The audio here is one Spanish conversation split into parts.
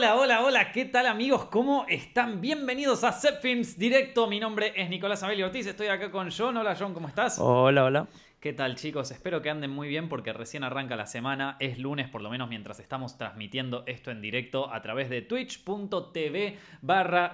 hola, hola, hola, ¿qué tal amigos? ¿Cómo están? Bienvenidos a Set Films Directo. Mi nombre es Nicolás Abel Ortiz, estoy acá con John. Hola John, ¿cómo estás? Hola, hola. ¿Qué tal chicos? Espero que anden muy bien porque recién arranca la semana, es lunes por lo menos mientras estamos transmitiendo esto en directo a través de twitch.tv barra.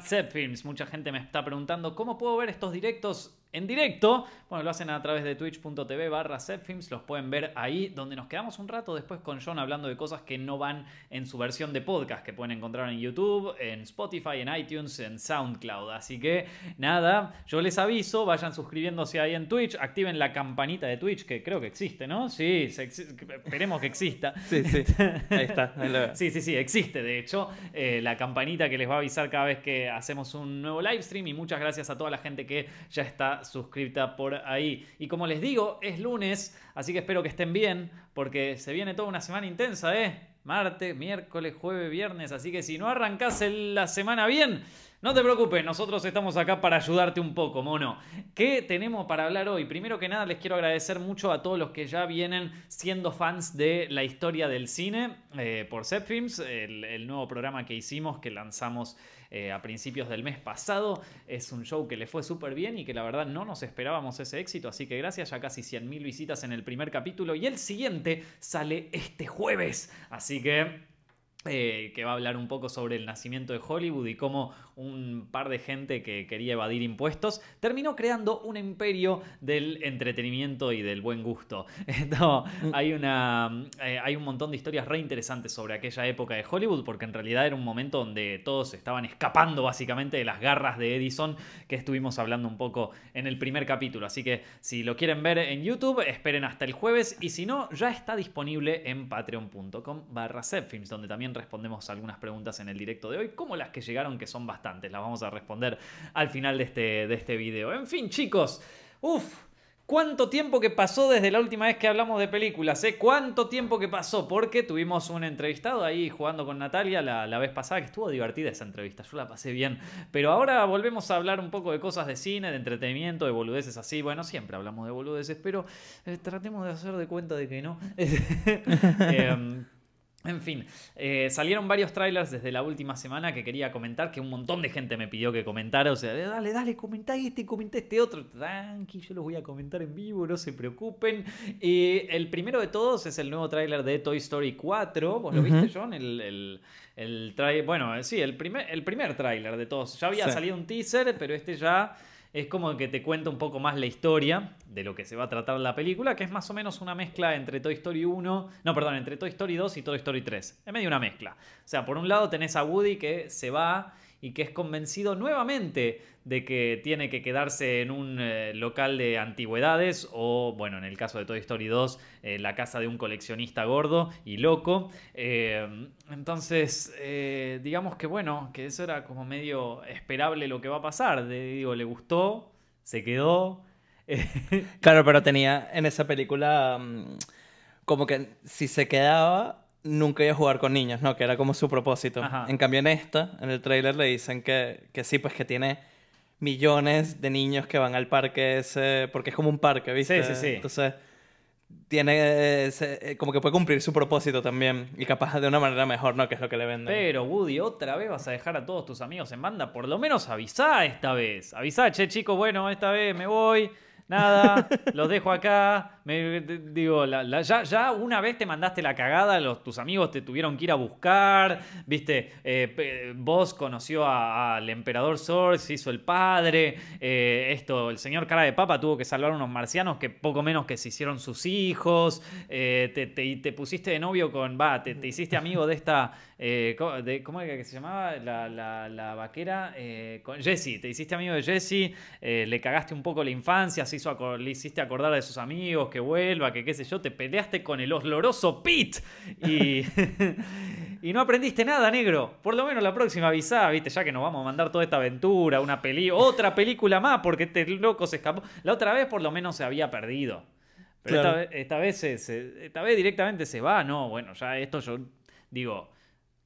Mucha gente me está preguntando cómo puedo ver estos directos en directo. Bueno, lo hacen a través de twitch.tv barra setfilms, los pueden ver ahí, donde nos quedamos un rato después con John hablando de cosas que no van en su versión de podcast, que pueden encontrar en YouTube, en Spotify, en iTunes, en SoundCloud. Así que nada, yo les aviso, vayan suscribiéndose ahí en Twitch, activen la campanita de Twitch, que creo que existe, ¿no? Sí, esperemos que exista. Sí, sí, ahí está. sí, sí, sí, existe, de hecho, eh, la campanita que les va a avisar cada vez que hacemos un nuevo live stream y muchas gracias a toda la gente que ya está suscripta por ahí. Y como les digo, es lunes, así que espero que estén bien, porque se viene toda una semana intensa, ¿eh? Martes, miércoles, jueves, viernes, así que si no arrancas la semana bien, no te preocupes, nosotros estamos acá para ayudarte un poco, mono. ¿Qué tenemos para hablar hoy? Primero que nada, les quiero agradecer mucho a todos los que ya vienen siendo fans de la historia del cine eh, por Set Films, el nuevo programa que hicimos, que lanzamos eh, a principios del mes pasado. Es un show que le fue súper bien y que la verdad no nos esperábamos ese éxito, así que gracias, ya casi 100.000 visitas en el primer capítulo y el siguiente sale este jueves. Así que... Eh, que va a hablar un poco sobre el nacimiento de Hollywood y cómo un par de gente que quería evadir impuestos, terminó creando un imperio del entretenimiento y del buen gusto. Mm. hay, una, eh, hay un montón de historias re interesantes sobre aquella época de Hollywood, porque en realidad era un momento donde todos estaban escapando básicamente de las garras de Edison, que estuvimos hablando un poco en el primer capítulo. Así que si lo quieren ver en YouTube, esperen hasta el jueves, y si no, ya está disponible en patreon.com barra donde también respondemos algunas preguntas en el directo de hoy, como las que llegaron, que son bastante las vamos a responder al final de este, de este video. En fin, chicos, uff. ¿Cuánto tiempo que pasó desde la última vez que hablamos de películas? Eh? ¿Cuánto tiempo que pasó? Porque tuvimos un entrevistado ahí jugando con Natalia la, la, vez pasada, que estuvo divertida esa entrevista, yo la pasé bien. Pero ahora volvemos a hablar un poco de cosas de cine, de entretenimiento, de boludeces así. Bueno, siempre hablamos de boludeces, pero eh, tratemos de hacer de cuenta de que no. eh, en fin, eh, salieron varios trailers desde la última semana que quería comentar, que un montón de gente me pidió que comentara. O sea, dale, dale, comentá este, comentá este otro. Tranqui, yo los voy a comentar en vivo, no se preocupen. Y el primero de todos es el nuevo trailer de Toy Story 4. ¿Vos lo viste, John? El, el, bueno, sí, el primer, el primer trailer de todos. Ya había salido un teaser, pero este ya es como que te cuenta un poco más la historia de lo que se va a tratar la película, que es más o menos una mezcla entre Toy Story 1, no, perdón, entre Toy Story 2 y Toy Story 3. Es medio una mezcla. O sea, por un lado tenés a Woody que se va y que es convencido nuevamente de que tiene que quedarse en un eh, local de antigüedades o, bueno, en el caso de Toy Story 2, eh, la casa de un coleccionista gordo y loco. Eh, entonces, digamos que, bueno, que eso era como medio esperable lo que va a pasar. digo, le gustó, se quedó. claro, pero tenía en esa película mm, como que si se quedaba nunca iba a jugar con niños, ¿no? Que era como su propósito. En cambio, en esta, en el trailer le dicen que, que sí, pues que tiene millones de niños que van al parque ese, porque es como un parque, ¿viste? Sí, sí, sí. Entonces, tiene ese, como que puede cumplir su propósito también y capaz de una manera mejor, ¿no? Que es lo que le venden. Pero Woody, otra vez vas a dejar a todos tus amigos en banda, por lo menos avisá esta vez. Avisá, che, chicos, bueno, esta vez me voy nada, los dejo acá. Digo, ya, ya, una vez te mandaste la cagada, los, tus amigos te tuvieron que ir a buscar, viste, eh, vos conoció al emperador Sor, se hizo el padre, eh, esto, el señor cara de papa tuvo que salvar a unos marcianos que poco menos que se hicieron sus hijos, eh, te, te, pusiste de novio con, va, te, hiciste amigo de esta, de, ¿cómo era que se llamaba? La, la vaquera, con Jessie, te hiciste amigo de Jessie, le cagaste un poco la infancia, así le hiciste acordar de sus amigos, que vuelva, que qué sé yo, te peleaste con el oloroso Pete y, y no aprendiste nada, negro. Por lo menos la próxima avisá, viste, ya que nos vamos a mandar toda esta aventura, una peli, otra película más, porque este loco se escapó. La otra vez por lo menos se había perdido. Pero esta, vez, vez esta vez directamente se va, no, bueno, ya esto yo digo,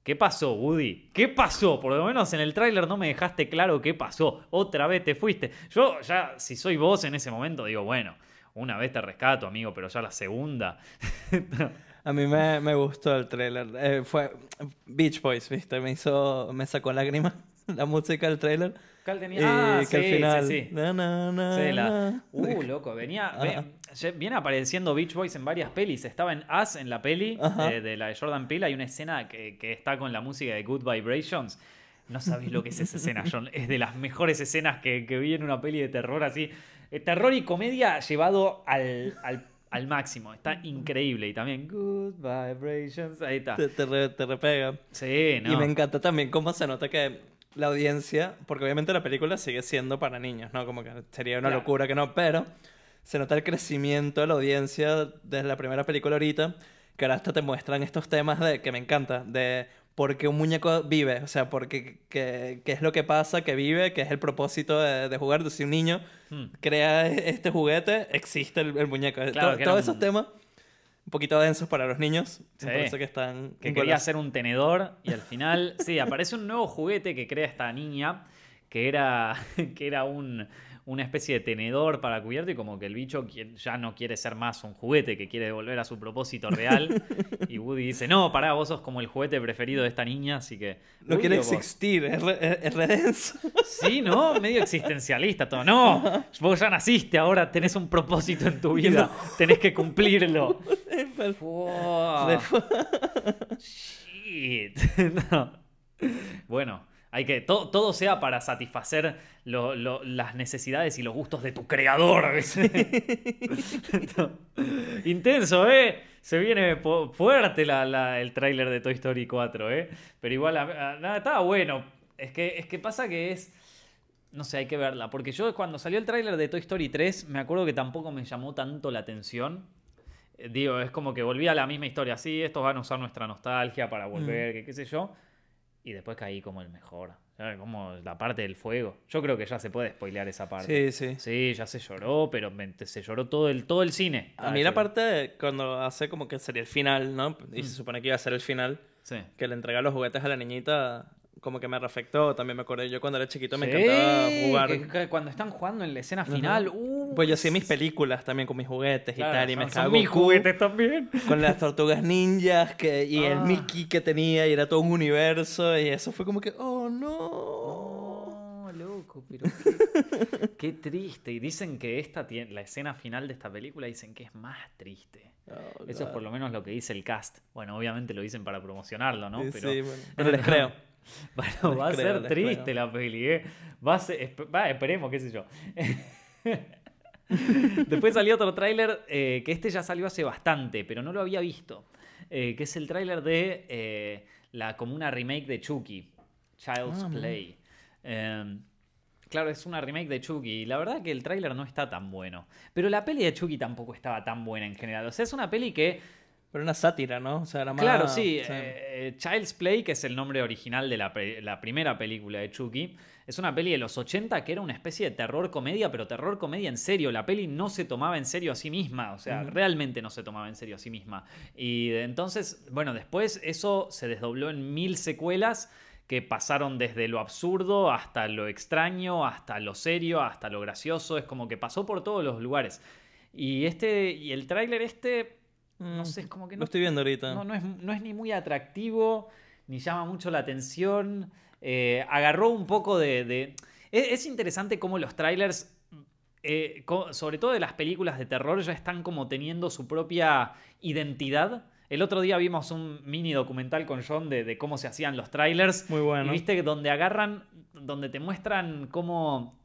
¿Qué pasó, Woody? ¿Qué pasó? Por lo menos en el tráiler no me dejaste claro qué pasó. Otra vez te fuiste. Yo ya, si soy vos en ese momento, digo, bueno, una vez te rescato, amigo, pero ya la segunda. A mí me, me gustó el trailer. Eh, fue Beach Boys, ¿viste? Me hizo, me sacó lágrimas la música del trailer. ¿Cuál tenía? Ah, que al final, sí, sí. Uh, loco, venía, viene apareciendo Beach Boys en varias pelis. Estaba en Us, en la peli eh, de la de Jordan Peele. Hay una escena que, que está con la música de Good Vibrations. No sabéis lo que es esa escena, John. Es de las mejores escenas que, que vi en una peli de terror así. Eh, terror y comedia llevado al, al al máximo. Está increíble. Y también Good Vibrations. Ahí está. Te, te, repega. Sí, ¿no? Y me encanta también cómo se nota que la audiencia, porque obviamente la película sigue siendo para niños, ¿no? Como que sería una locura que no, pero se nota el crecimiento de la audiencia desde la primera película ahorita, que ahora hasta te muestran estos temas de que me encanta, de por qué un muñeco vive, o sea, porque qué, qué es lo que pasa, que vive, qué es el propósito de, jugar. Si un niño hmm. crea este juguete, existe el, muñeco. todos esos temas un poquito densos para los niños. Sí. Que están. Que quería hacer un tenedor y al final, sí, aparece un nuevo juguete que crea esta niña, que era, que era un una especie de tenedor para cubierto y como que el bicho ya no quiere ser más un juguete, que quiere volver a su propósito real. y Woody dice, no, pará, vos sos como el juguete preferido de esta niña, así que... No quiere existir, es, redenso. Sí, ¿no? Medio existencialista todo. No, vos ya naciste, ahora tenés un propósito en tu vida, tenés que cumplirlo. Shit. Bueno, hay que todo, todo sea para satisfacer las necesidades y los gustos de tu creador. Intenso, ¿eh? Se viene fuerte el tráiler de Toy Story 4, ¿eh? Pero igual, nada, estaba bueno. Es que, es que pasa que es... No sé, hay que verla. Porque yo cuando salió el tráiler de Toy Story 3, me acuerdo que tampoco me llamó tanto la atención. Eh, digo, es como que volvía a la misma historia. Sí, estos van a usar nuestra nostalgia para volver, mm. que qué sé yo. Y después caí como el mejor. Como la parte del fuego. Yo creo que ya se puede spoilear esa parte. Sí, sí. Sí, ya se lloró, pero se lloró todo el, todo el cine. A mí la parte cuando hace como que sería el final, ¿no? Y se mm. supone que iba a ser el final. Sí. Que le entrega los juguetes a la niñita como que me reafectó. También me acordé, yo cuando era chiquito me encantaba jugar. cuando están jugando en la escena final. pues yo hacía mis películas también con mis juguetes y tal. Y me son mis juguetes también. Con las tortugas ninjas que, y el ah. Mickey que tenía y era todo un universo. Y eso fue como que, oh no. loco, pero qué, triste. Y dicen que esta tiene, la escena final de esta película dicen que es más triste. Oh, eso es por lo menos lo que dice el cast. Bueno, obviamente lo dicen para promocionarlo, ¿no? Pero, sí, bueno. pero les creo. Bueno, va a ser triste la peli, ¿eh? Va a ser, va, esperemos, qué sé yo. Después salió otro tráiler eh, que este ya salió hace bastante, pero no lo había visto. Eh, que es el tráiler de eh, la como una remake de Chucky, Child's ah, Play. Em, claro, es una remake de Chucky. Y la verdad que el tráiler no está tan bueno. Pero la peli de Chucky tampoco estaba tan buena en general. O sea, es una peli que pero una sátira, ¿no? O sea, era más, claro, sí. Eh, Child's Play, que es el nombre original de la, primera película de Chucky, es una peli de los 80 que era una especie de terror comedia, pero terror comedia en serio. La peli no se tomaba en serio a sí misma, o sea, realmente no se tomaba en serio a sí misma. Y entonces, bueno, después eso se desdobló en mil secuelas que pasaron desde lo absurdo hasta lo extraño, hasta lo serio, hasta lo gracioso. Es como que pasó por todos los lugares. Y este, y el tráiler este no sé, es como que no. Lo estoy viendo ahorita. No, no, es, ni muy atractivo, ni llama mucho la atención. Eh, agarró un poco de. Es, interesante cómo los trailers, eh, sobre todo de las películas de terror, ya están como teniendo su propia identidad. El otro día vimos un mini documental con John de, cómo se hacían los trailers. Muy bueno. Y viste donde agarran, donde te muestran cómo,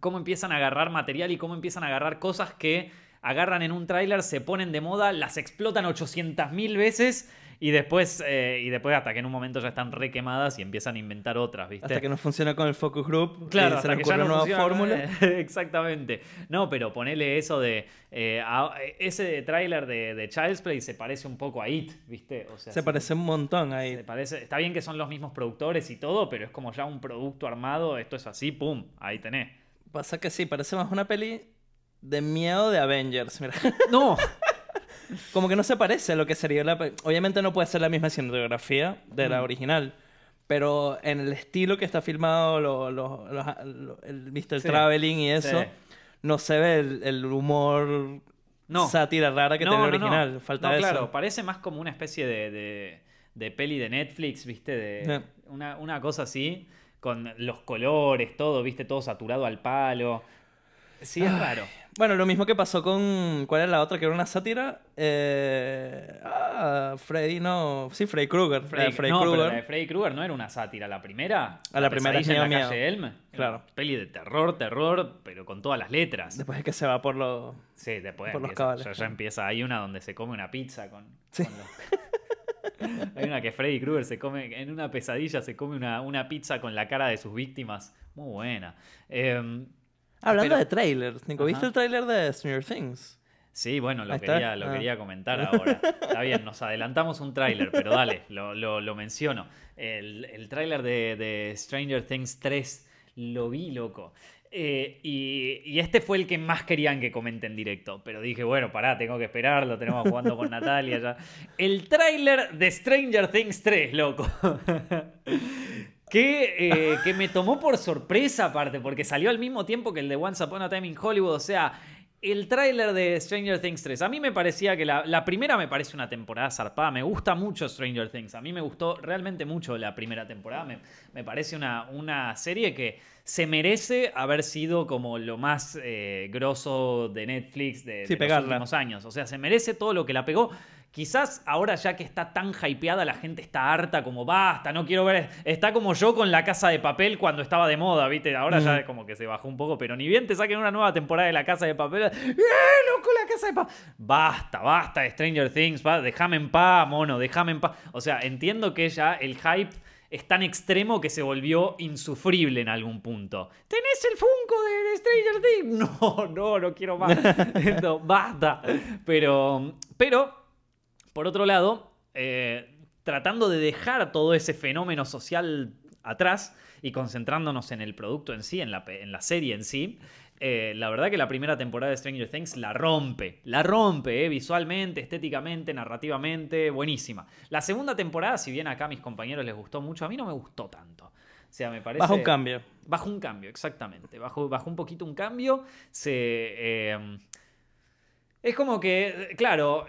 cómo empiezan a agarrar material y cómo empiezan a agarrar cosas que agarran en un tráiler, se ponen de moda, las explotan 800.000 veces y después, eh, y después hasta que en un momento ya están requemadas y empiezan a inventar otras, ¿viste? Hasta que no funciona con el focus group, claro, se le ocurre una nueva fórmula. Exactamente. No, pero ponele eso de... Eh, ese tráiler de, Child's Play se parece un poco a It, ¿viste? se parece un montón a It. Parece, está bien que son los mismos productores y todo, pero es como ya un producto armado, esto es así, ¡pum! Ahí tenés. Pasa que sí, parece más una peli de miedo de Avengers, mira. No. Como que no se parece a lo que sería la... Obviamente no puede ser la misma cinematografía de la mm. original, pero en el estilo que está filmado, lo, lo, el, ¿viste? el traveling y eso, no se ve el, humor sátira rara que tiene el original. Falta eso. claro, parece más como una especie de, de, peli de Netflix, ¿viste? De, una, una cosa así, con los colores, todo, ¿viste? Todo saturado al palo. Sí, es raro. Bueno, lo mismo que pasó con. ¿Cuál era la otra? Que era una sátira. Eh... Ah, Freddy, no. Sí, Freddy Krueger. Freddy, Freddy no, Krueger. Pero la de Freddy Krueger no era una sátira. La primera. A la, primera es en la calle Elm. Claro. Peli de terror, terror, pero con todas las letras. Después es que se va por los. Sí, después por los cabales. Ya, ya, empieza. Hay una donde se come una pizza con. Sí. Hay una que Freddy Krueger se come. En una pesadilla se come una, una pizza con la cara de sus víctimas. Muy buena. Eh, Hablando de trailers, Nico, ¿viste el trailer de Stranger Things? Sí, bueno, lo, quería, lo ah. quería comentar ahora. Está bien, nos adelantamos un tráiler, pero dale, lo, lo, menciono. El, el tráiler de, de, Stranger Things 3 lo vi, loco. Eh, y, y, este fue el que más querían que comente en directo. Pero dije, bueno, pará, tengo que esperarlo, tenemos jugando con Natalia ya. El tráiler de Stranger Things 3, loco. Que, eh, que, me tomó por sorpresa aparte, porque salió al mismo tiempo que el de Once Upon a Time in Hollywood. O sea, el tráiler de Stranger Things 3. A mí me parecía que la, primera me parece una temporada zarpada. Me gusta mucho Stranger Things. A mí me gustó realmente mucho la primera temporada. Me, me parece una, una, serie que se merece haber sido como lo más eh, grosso de Netflix de, de los últimos años. O sea, se merece todo lo que la pegó. Quizás ahora ya que está tan hypeada, la gente está harta, como basta, no quiero ver. Está como yo con la casa de papel cuando estaba de moda, ¿viste? Ahora ya como que se bajó un poco, pero ni bien te saquen una nueva temporada de la casa de papel. ¡Eh, loco, la casa de papel! Basta, basta, Stranger Things, déjame en paz, mono, déjame en paz. O sea, entiendo que ya el hype es tan extremo que se volvió insufrible en algún punto. ¿Tenés el Funko de, Stranger Things? No, no, no quiero más. no, basta. Pero, pero por otro lado, eh, tratando de dejar todo ese fenómeno social atrás y concentrándonos en el producto en sí, en la, en la serie en sí, eh, la verdad que la primera temporada de Stranger Things la rompe, la rompe eh, visualmente, estéticamente, narrativamente, buenísima. La segunda temporada, si bien acá a mis compañeros les gustó mucho, a mí no me gustó tanto. O sea, me parece... Bajo un cambio. Bajo un cambio, exactamente. Bajo, bajo un poquito un cambio. Se... es como que, claro,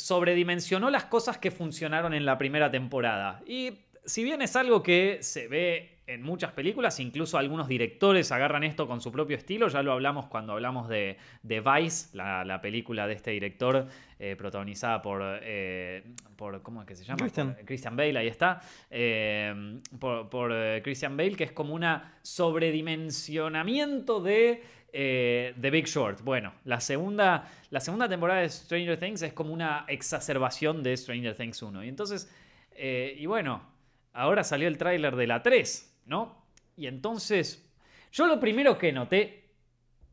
sobredimensionó las cosas que funcionaron en la primera temporada. Y si bien es algo que se ve en muchas películas, incluso algunos directores agarran esto con su propio estilo, ya lo hablamos cuando hablamos de, Vice, la, película de este director eh, protagonizada por, eh, por, ¿cómo es que se llama? Christian, Bale, ahí está, eh, por, por Christian Bale, que es como una sobredimensionamiento de The Big Short. Bueno, la segunda, la segunda temporada de Stranger Things es como una exacerbación de Stranger Things 1. Y entonces, y bueno, ahora salió el tráiler de la 3. ¿no? Y entonces, yo lo primero que noté,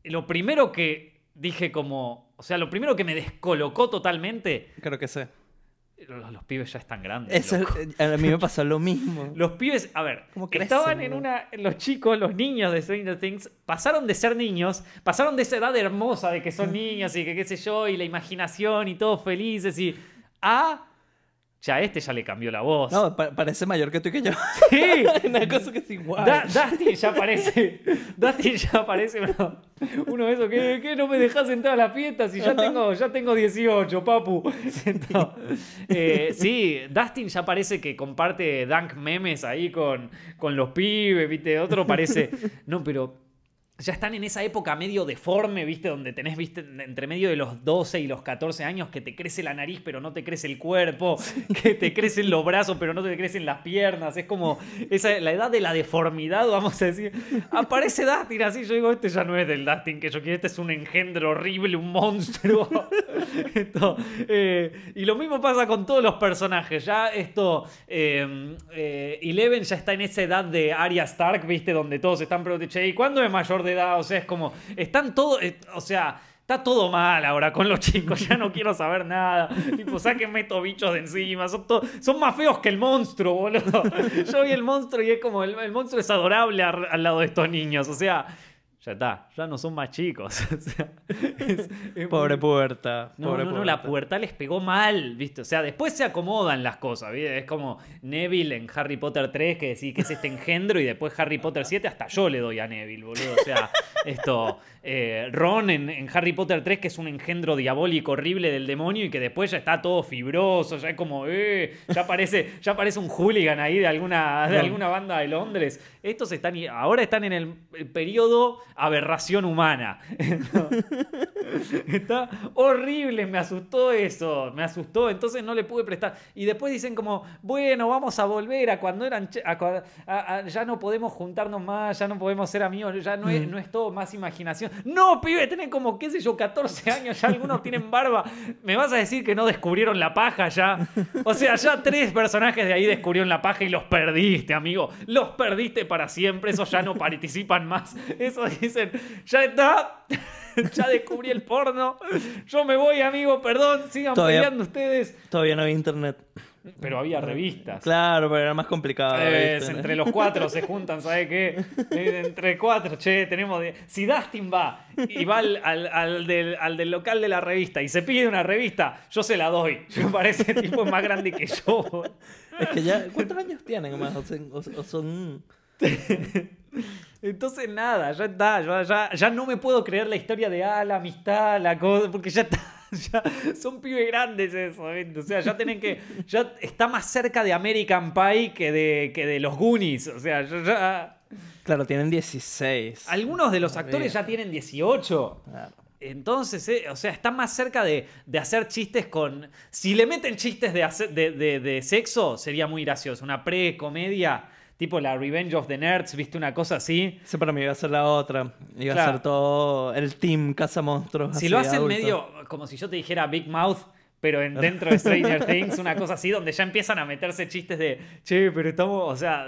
lo primero que dije como, o sea, lo primero que me descolocó totalmente... Creo que sé. Los, pibes ya están grandes. Eh, a mí me pasó lo mismo. los pibes, a ver, estaban en una. Los chicos, los niños de Stranger Things, pasaron de ser niños, pasaron de esa edad hermosa de que son niños y que qué sé yo, y la imaginación y todos felices, y. a ya este ya le cambió la voz. No, parece mayor que tú y que yo. Sí. Una cosa que es igual. Dustin ya parece. Dustin ya parece uno, de esos que, que, no me dejas entrar a la fiesta si ya tengo, ya tengo 18, papu. Eh, sí, Dustin ya parece que comparte dank memes ahí con, con los pibes, ¿viste? Otro parece. No, pero ya están en esa época medio deforme, ¿viste? Donde tenés, ¿viste? Entre medio de los 12 y los 14 años que te crece la nariz pero no te crece el cuerpo, que te crecen los brazos pero no te crecen las piernas. Es como esa, la edad de la deformidad, vamos a decir. Aparece Dustin así, yo digo, este ya no es del Dustin que yo quiero, este es un engendro horrible, un monstruo. Eh, y lo mismo pasa con todos los personajes. Ya esto, eh, eh, Eleven ya está en esa edad de Arya Stark, ¿viste? Donde todos están preguntando, ¿y cuándo es mayor de o sea, es como, están todos, eh, o sea, está todo mal ahora con los chicos, ya no quiero saber nada. Tipo, sáquenme estos bichos de encima, son, son más feos que el monstruo, boludo. Yo vi el monstruo y es como, el, monstruo es adorable al lado de estos niños, o sea, ya está, ya no son más chicos. pobre puerta. No, no, no, la puerta les pegó mal, ¿viste? O sea, después se acomodan las cosas, ¿viste? Es como Neville en Harry Potter 3, que decís que es este engendro, y después Harry Potter 7, hasta yo le doy a Neville, boludo. O sea, esto. Eh, Ron en, Harry Potter 3, que es un engendro diabólico horrible del demonio, y que después ya está todo fibroso, ya es como, eh, ya parece, ya parece un hooligan ahí de alguna, de alguna banda de Londres. Estos están, ahora están en el periodo aberración humana. Está horrible, me asustó eso, me asustó, entonces no le pude prestar. Y después dicen como, bueno, vamos a volver a cuando eran, ya no podemos juntarnos más, ya no podemos ser amigos, ya no es, mm. no es todo más imaginación. No, pibe, tienen como, qué sé yo, 14 años, ya algunos tienen barba. ¿Me vas a decir que no descubrieron la paja ya? O sea, ya tres personajes de ahí descubrieron la paja y los perdiste, amigo. Los perdiste para siempre, esos ya no participan más. Eso dicen, ya está. ya descubrí el porno. Yo me voy, amigo, perdón, sigan peleando ustedes. Todavía no había internet. Pero había revistas. Claro, pero era más complicado. entre los cuatro se juntan, ¿sabes qué? Eh, entre cuatro, che, tenemos. Si Dustin va y va al, del, local de la revista y se pide una revista, yo se la doy. Me parece tipo es más grande que yo. Es que ya. ¿Cuántos años tienen? O, son. Entonces, nada, ya está. Ya, ya, no me puedo creer la historia de ah, la amistad, la cosa, porque ya está. Ya son pibes grandes eso, o sea, ya tienen que, ya está más cerca de American Pie que de, que de los Goonies, o sea, ya, Claro, tienen 16. Algunos de los actores ya tienen 18. Entonces, eh, o sea, está más cerca de, de, hacer chistes con... Si le meten chistes de, de, de sexo, sería muy gracioso. Una pre-comedia tipo la Revenge of the Nerds, ¿viste? Una cosa así. Sí, para mí iba a ser la otra. Iba a ser todo el team Casa Monstruos. Si lo hacen medio como si yo te dijera Big Mouth, pero en, dentro de Stranger Things, una cosa así, donde ya empiezan a meterse chistes de, che, pero estamos, o sea,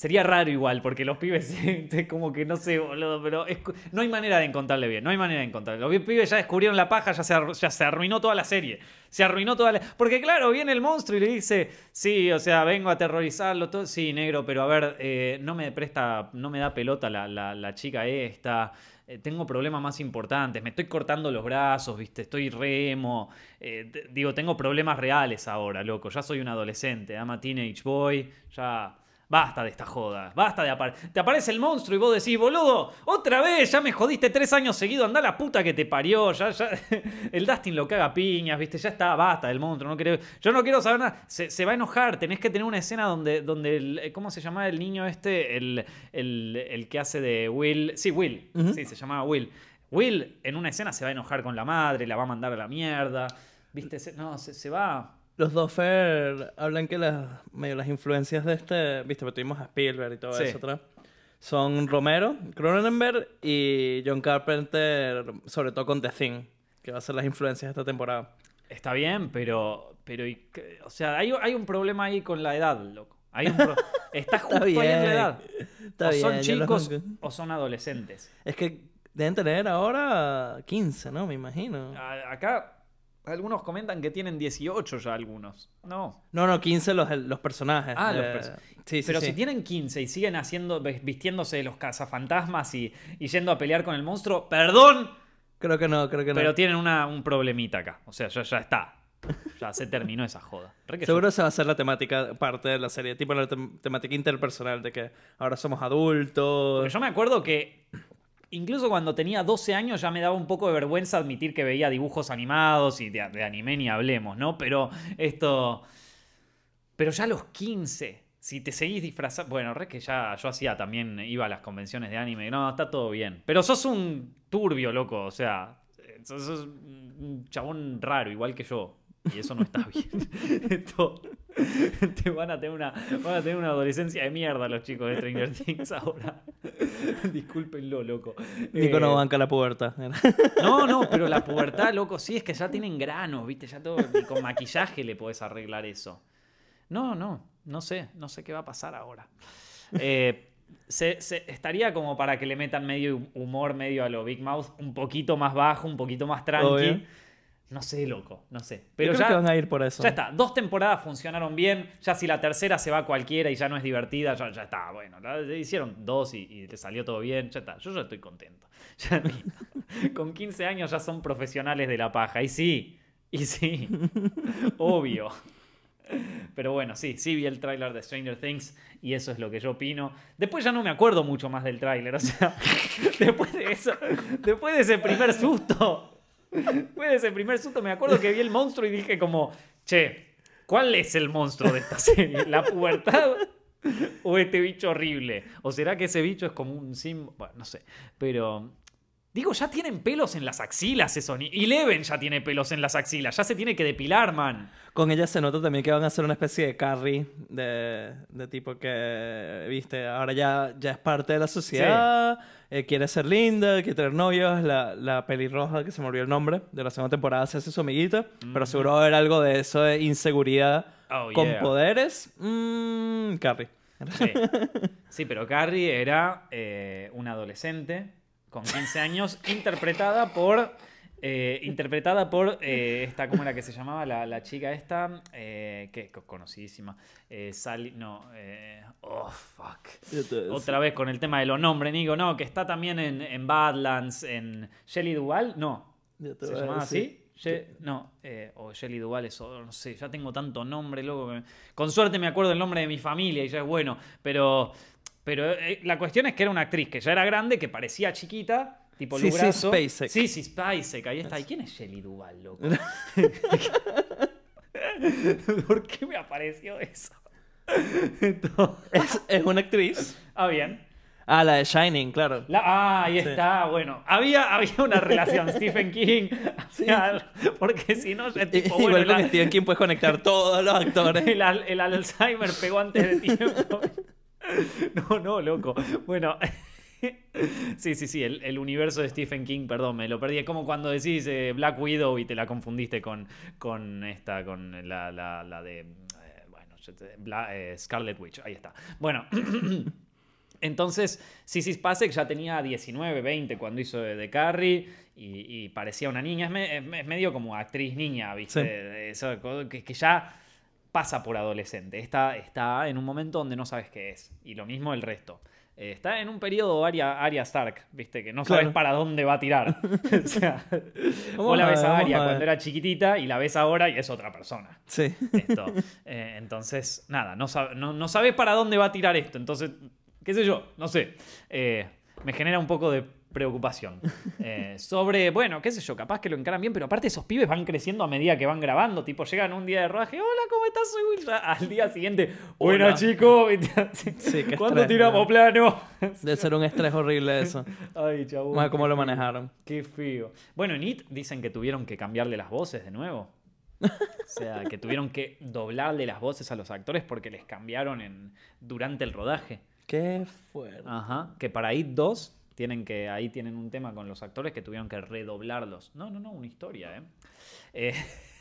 Sería raro igual, porque los pibes, como que no sé, boludo, pero no hay manera de encontrarle bien, no hay manera de encontrarle. Los pibes ya descubrieron la paja, ya se, ya se arruinó toda la serie. Se arruinó toda la... Porque claro, viene el monstruo y le dice, sí, o sea, vengo a aterrorizarlo, todo. Sí, negro, pero a ver, eh, no me presta, no me da pelota la, la, chica esta. Eh, tengo problemas más importantes, me estoy cortando los brazos, viste, estoy remo. Eh, digo, tengo problemas reales ahora, loco. Ya soy un adolescente, ama teenage boy, ya Basta de esta joda, basta de aparecer. Te aparece el monstruo y vos decís, boludo, otra vez, ya me jodiste tres años seguidos, anda la puta que te parió, ya, ya. El Dustin lo caga piñas, viste, ya está, basta del monstruo, no quiero, yo no quiero saber nada. Se, va a enojar, tenés que tener una escena donde, donde ¿cómo se llama el niño este? El, el, que hace de Will. Sí, Will, sí, se llamaba Will. Will en una escena se va a enojar con la madre, la va a mandar a la mierda. ¿Viste? No, se va los dos Fer hablan que las, medio las influencias de este, viste, pero tuvimos a Spielberg y todo eso atrás, son Romero, Cronenberg y John Carpenter, sobre todo con The Thing, que va a ser las influencias de esta temporada. Está bien, pero, pero o sea, hay, hay un problema ahí con la edad, loco. Hay un Está justo ahí en la edad. o son chicos o son adolescentes. Es que deben tener ahora 15, ¿no? Me imagino. acá algunos comentan que tienen 18 ya algunos. No. No, no, 15 los, los personajes. Ah, los personajes. Sí, Pero si tienen 15 y siguen haciendo, vistiéndose de los cazafantasmas y, y yendo a pelear con el monstruo, perdón. Creo que no, creo que no. Pero tienen una, un problemita acá. O sea, ya, ya está. Ya se terminó esa joda. Seguro se va a hacer la temática parte de la serie, tipo la temática interpersonal de que ahora somos adultos. Pero yo me acuerdo que Incluso cuando tenía 12 años ya me daba un poco de vergüenza admitir que veía dibujos animados y de, anime ni hablemos, ¿no? Pero esto... Pero ya a los 15, si te seguís disfrazando... Bueno, re que ya yo hacía también, iba a las convenciones de anime. No, está todo bien. Pero sos un turbio, loco. O sea, sos un chabón raro, igual que yo. Y eso no está bien. Esto, te van a, tener una, van a tener una adolescencia de mierda los chicos de Stranger Things ahora. Discúlpenlo, loco. Nico no eh, banca la pubertad. no, no, pero la pubertad, loco, sí, es que ya tienen granos, ¿viste? Ya todo, y con maquillaje le podés arreglar eso. No, no, no sé, no sé qué va a pasar ahora. Eh, se, estaría como para que le metan medio humor, medio a lo Big Mouth, un poquito más bajo, un poquito más tranqui. No sé, loco, no sé. Pero ya van a ir por eso. Ya está, dos temporadas funcionaron bien. Ya si la tercera se va cualquiera y ya no es divertida, ya, ya está. Bueno, hicieron dos y, le salió todo bien. Ya está, yo ya estoy contento. con 15 años ya son profesionales de la paja. Y sí, y sí, obvio. Pero bueno, sí, sí vi el tráiler de Stranger Things y eso es lo que yo opino. Después ya no me acuerdo mucho más del tráiler, o sea, después de eso, después de ese primer susto, Después de ese primer susto me acuerdo que vi el monstruo y dije como, che, ¿cuál es el monstruo de esta serie? ¿La pubertad o este bicho horrible? ¿O será que ese bicho es como un sim? Bueno, no sé. Pero Digo, ya tienen pelos en las axilas eso. Y Leven ya tiene pelos en las axilas. Ya se tiene que depilar, man. Con ella se nota también que van a hacer una especie de carry de, de tipo que, viste, ahora ya, ya es parte de la sociedad. Eh, quiere ser linda, quiere tener novios. La, la pelirroja, que se me olvidó el nombre, de la segunda temporada se hace su amiguita. Pero seguro va a haber algo de eso de inseguridad oh, con poderes. Mmm, Carrie. Sí. pero Carrie era eh, una adolescente con 15 años, interpretada por. Eh, interpretada por eh, esta, ¿cómo era que se llamaba? La, chica esta, eh, que conocidísima. Sally, no, oh, fuck. Otra vez con el tema de los nombres, Nico, no, que está también en, Badlands, en Shelly Duval, no. ¿Se llamaba así? no, o Shelly Duval, eso, no sé, ya tengo tanto nombre, loco. con suerte me acuerdo el nombre de mi familia y ya es bueno, pero pero eh, la cuestión es que era una actriz que ya era grande, que parecía chiquita, tipo sí. Sí, Spacek. Sí, sí, Spacek, ahí está. ¿Y quién es Shelly Duval, loco? ¿Por qué me apareció eso? es, una actriz. Ah, bien. Ah, la de Shining, claro. ah, ahí está, bueno. Había, había una relación Stephen King. porque si no, ya tipo, bueno, Igual con Stephen King puedes conectar todos los actores. El, el Alzheimer pegó antes de tiempo. No, no, loco. Bueno. Sí, sí, sí, el, universo de Stephen King, perdón, me lo perdí. Es como cuando decís eh, Black Widow y te la confundiste con, con esta, con la, la, de. Eh, bueno, eh, Scarlet Witch, ahí está. Bueno. Entonces, Sissy Spacek ya tenía 19, 20 cuando hizo de, Carrie y, parecía una niña. Es, medio como actriz niña, ¿viste? que, que, ya pasa por adolescente. Está, está en un momento donde no sabes qué es. Y lo mismo el resto. Eh, está en un periodo Arya, Stark, ¿viste? Que no sabes para dónde va a tirar. o sea, vos la ves a Arya cuando era chiquitita y la ves ahora y es otra persona. Sí. Eh, entonces, nada, no, no, sabes para dónde va a tirar esto. Entonces, qué sé yo, no sé. Eh, me genera un poco de preocupación. Eh, sobre, bueno, qué sé yo, capaz que lo encaran bien, pero aparte esos pibes van creciendo a medida que van grabando. Tipo, llegan un día de rodaje, hola, ¿cómo estás? Soy Will. Al día siguiente, bueno, chicos, sí, ¿cuándo tiramos plano? Debe ser un estrés horrible eso. Ay, chabón. Más cómo lo manejaron. Qué feo. Bueno, en It dicen que tuvieron que cambiarle las voces de nuevo. O sea, que tuvieron que doblarle las voces a los actores porque les cambiaron en, durante el rodaje. Qué fuerte. Ajá. Que para It 2 tienen que, ahí tienen un tema con los actores que tuvieron que redoblarlos. No, no, no, una historia, ¿eh? eh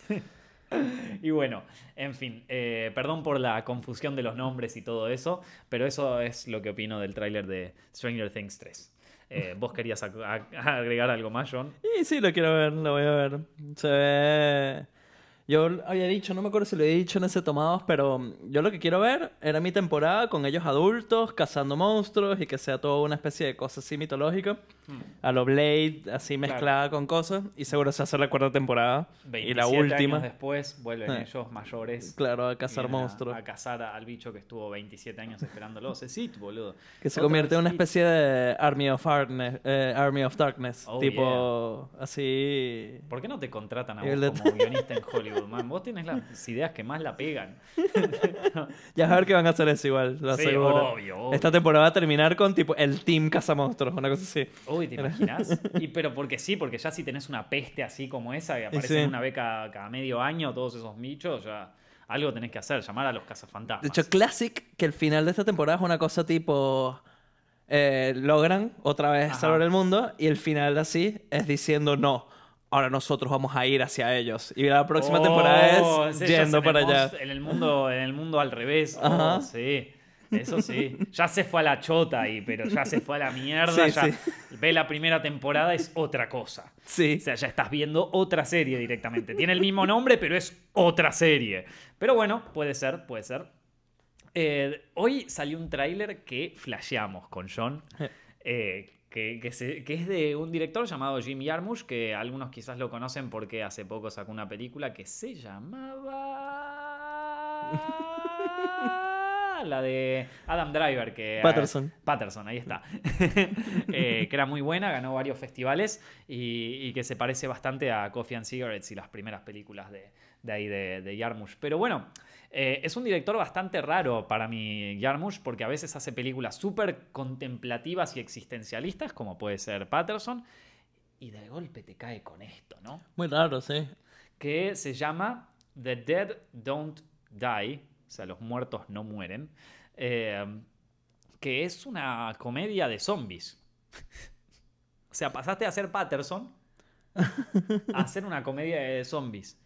y bueno, en fin, eh, perdón por la confusión de los nombres y todo eso, pero eso es lo que opino del tráiler de Stranger Things 3. Eh, ¿Vos querías agregar algo más, John? Sí, sí, lo quiero ver, lo voy a ver. Se ve yo había dicho, no me acuerdo si lo he dicho en ese Tomados, pero yo lo que quiero ver era mi temporada con ellos adultos, cazando monstruos y que sea toda una especie de cosa así mitológica. Hmm. A lo Blade, así mezclada con cosas. Y seguro se hace la cuarta temporada. y la última. años después vuelven eh. ellos mayores. Claro, a cazar monstruos. A, cazar al bicho que estuvo 27 años esperándolo. sí, boludo. Que se convierte en una especie de Army of, eh, Army of Darkness. Oh, tipo, así. ¿Por qué no te contratan a vos como guionista en Hollywood? Vos tienes las ideas que más la pegan. ya a ver qué van a hacer eso igual, lo sí, obvio, Esta temporada va a terminar con tipo el Team Cazamonstruos, una cosa así. Uy, ¿te imaginas? y, pero porque sí, porque ya si tenés una peste así como esa, que aparece en una beca cada medio año, todos esos bichos, ya algo tenés que hacer, llamar a los cazafantasmas. De hecho, Classic, que el final de esta temporada es una cosa tipo... Eh, logran otra vez salvar el mundo y el final así es diciendo no ahora nosotros vamos a ir hacia ellos. Y la próxima temporada es oh, yendo para allá. En el mundo, en el mundo al revés. Oh, sí. Eso sí. Ya se fue a la chota ahí, pero ya se fue a la mierda. ya Ve la primera temporada, es otra cosa. Sí. O sea, ya estás viendo otra serie directamente. Tiene el mismo nombre, pero es otra serie. Pero bueno, puede ser, puede ser. Eh, hoy salió un tráiler que flasheamos con John. Eh, que, que, es de un director llamado Jim Jarmusch, que algunos quizás lo conocen porque hace poco sacó una película que se llamaba... la de Adam Driver, que... Patterson. Patterson, ahí está. Eh, que era muy buena, ganó varios festivales y, que se parece bastante a Coffee and Cigarettes y las primeras películas de, ahí de, de Jarmusch. Pero bueno... Eh, es un director bastante raro para mí, Jarmusch, porque a veces hace películas súper contemplativas y existencialistas, como puede ser Patterson, y de golpe te cae con esto, ¿no? Muy raro, sí. Que se llama The Dead Don't Die, o sea, los muertos no mueren, eh, que es una comedia de zombies. o sea, pasaste a ser Patterson a hacer una comedia de zombies.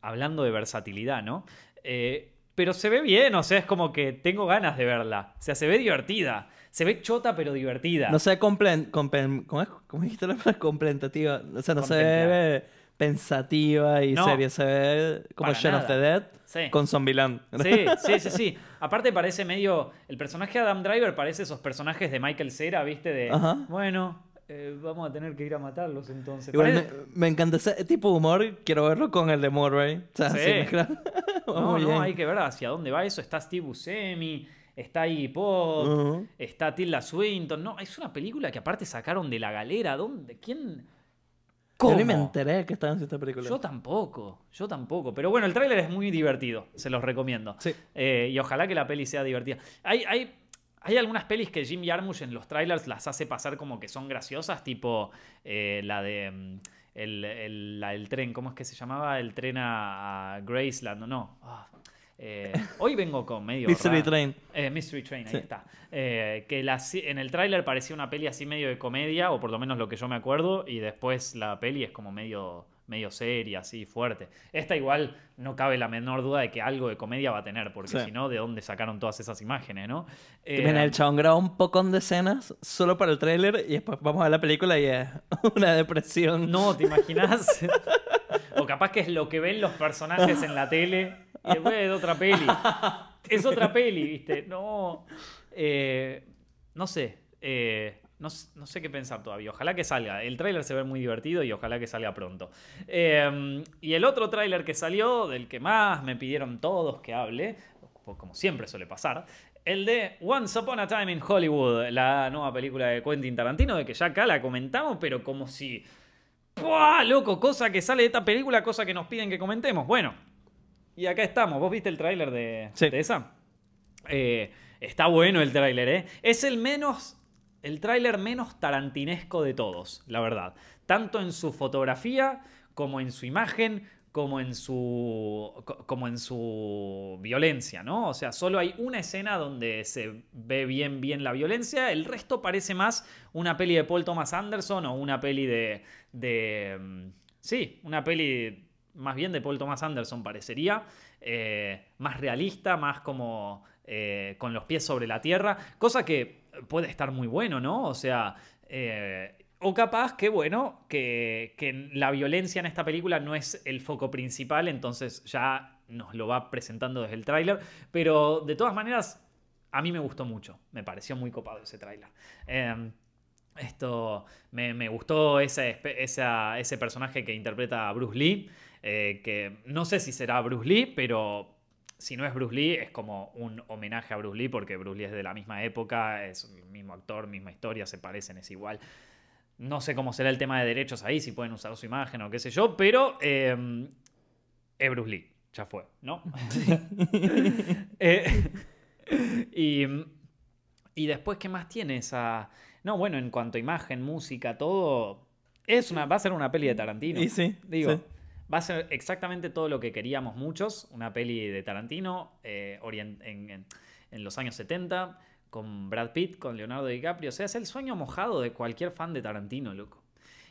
Hablando de versatilidad, ¿no? Eh, pero se ve bien, o sea, es como que tengo ganas de verla. O sea, se ve divertida. Se ve chota, pero divertida. No se ve complen, ¿cómo, es? ¿Cómo dijiste la palabra? Complentativa. O sea, no se ve pensativa y seria. Se ve como Shaun of the Dead con Zombieland. Sí, sí, sí, sí. Aparte parece medio... El personaje de Adam Driver parece esos personajes de Michael Cera, ¿viste? De, bueno, eh, vamos a tener que ir a matarlos entonces. me, encanta ese tipo de humor. Quiero verlo con el de Murray. sí. no, no, hay que ver hacia dónde va eso. Está Steve Buscemi, está ahí Pop, está Tilda Swinton. No, es una película que aparte sacaron de la galera. ¿Dónde? ¿Quién? ¿Cómo? Yo ni me enteré que estaba en esta película. Yo tampoco, yo tampoco. Pero bueno, el tráiler es muy divertido, se los recomiendo. Sí. Eh, y ojalá que la peli sea divertida. Hay, hay hay algunas pelis que Jim Jarmusch en los trailers las hace pasar como que son graciosas, tipo eh, la de mm, el, tren, ¿cómo es que se llamaba? El tren a, Graceland, no. Ah, eh, hoy vengo con medio. Mystery Train. Eh, Mystery Train, ahí está. que en el tráiler parecía una peli así medio de comedia, o por lo menos lo que yo me acuerdo, y después la peli es como medio medio seria, así, fuerte. Esta igual no cabe la menor duda de que algo de comedia va a tener, porque si no, ¿de dónde sacaron todas esas imágenes, no? Eh, el chabón grabó un poco de escenas solo para el tráiler y después vamos a la película y es una depresión. No, ¿te imaginas? o capaz que es lo que ven los personajes en la tele y después es otra peli. es otra peli, ¿viste? No. Eh, no sé. Eh, no, sé qué pensar todavía. Ojalá que salga. El tráiler se ve muy divertido y ojalá que salga pronto. Em, y el otro tráiler que salió, del que más me pidieron todos que hable, como siempre suele pasar, el de Once Upon a Time in Hollywood, la nueva película de Quentin Tarantino, de que ya acá la comentamos, pero como si... ¡Puah, loco! Cosa que sale de esta película, cosa que nos piden que comentemos. Bueno, y acá estamos. ¿Vos viste el tráiler de, esa? Eh, está bueno el tráiler, ¿eh? Es el menos el tráiler menos tarantinesco de todos, la verdad. Tanto en su fotografía, como en su imagen, como en su, como en su violencia, ¿no? O sea, solo hay una escena donde se ve bien, bien la violencia. El resto parece más una peli de Paul Thomas Anderson o una peli de... de mm, sí, una peli más bien de Paul Thomas Anderson parecería. Eh, más realista, más como eh, con los pies sobre la tierra. Cosa que puede estar muy bueno, ¿no? O sea, eh, o capaz que, bueno, que, que, la violencia en esta película no es el foco principal, entonces ya nos lo va presentando desde el tráiler, pero de todas maneras, a mí me gustó mucho, me pareció muy copado ese tráiler. Em, esto, me, gustó ese, ese personaje que interpreta a Bruce Lee, eh, que no sé si será Bruce Lee, pero si no es Bruce Lee, es como un homenaje a Bruce Lee, porque Bruce Lee es de la misma época, es el mismo actor, misma historia, se parecen, es igual. No sé cómo será el tema de derechos ahí, si pueden usar su imagen o qué sé yo, pero em, es Bruce Lee, ya fue, ¿no? Eh, y, y, después, ¿qué más tiene esa...? No, bueno, en cuanto a imagen, música, todo... Es una, va a ser una peli de Tarantino. Y sí, digo. Va a ser exactamente todo lo que queríamos muchos, una peli de Tarantino eh, en, los años 70, con Brad Pitt, con Leonardo DiCaprio. O sea, es el sueño mojado de cualquier fan de Tarantino, loco.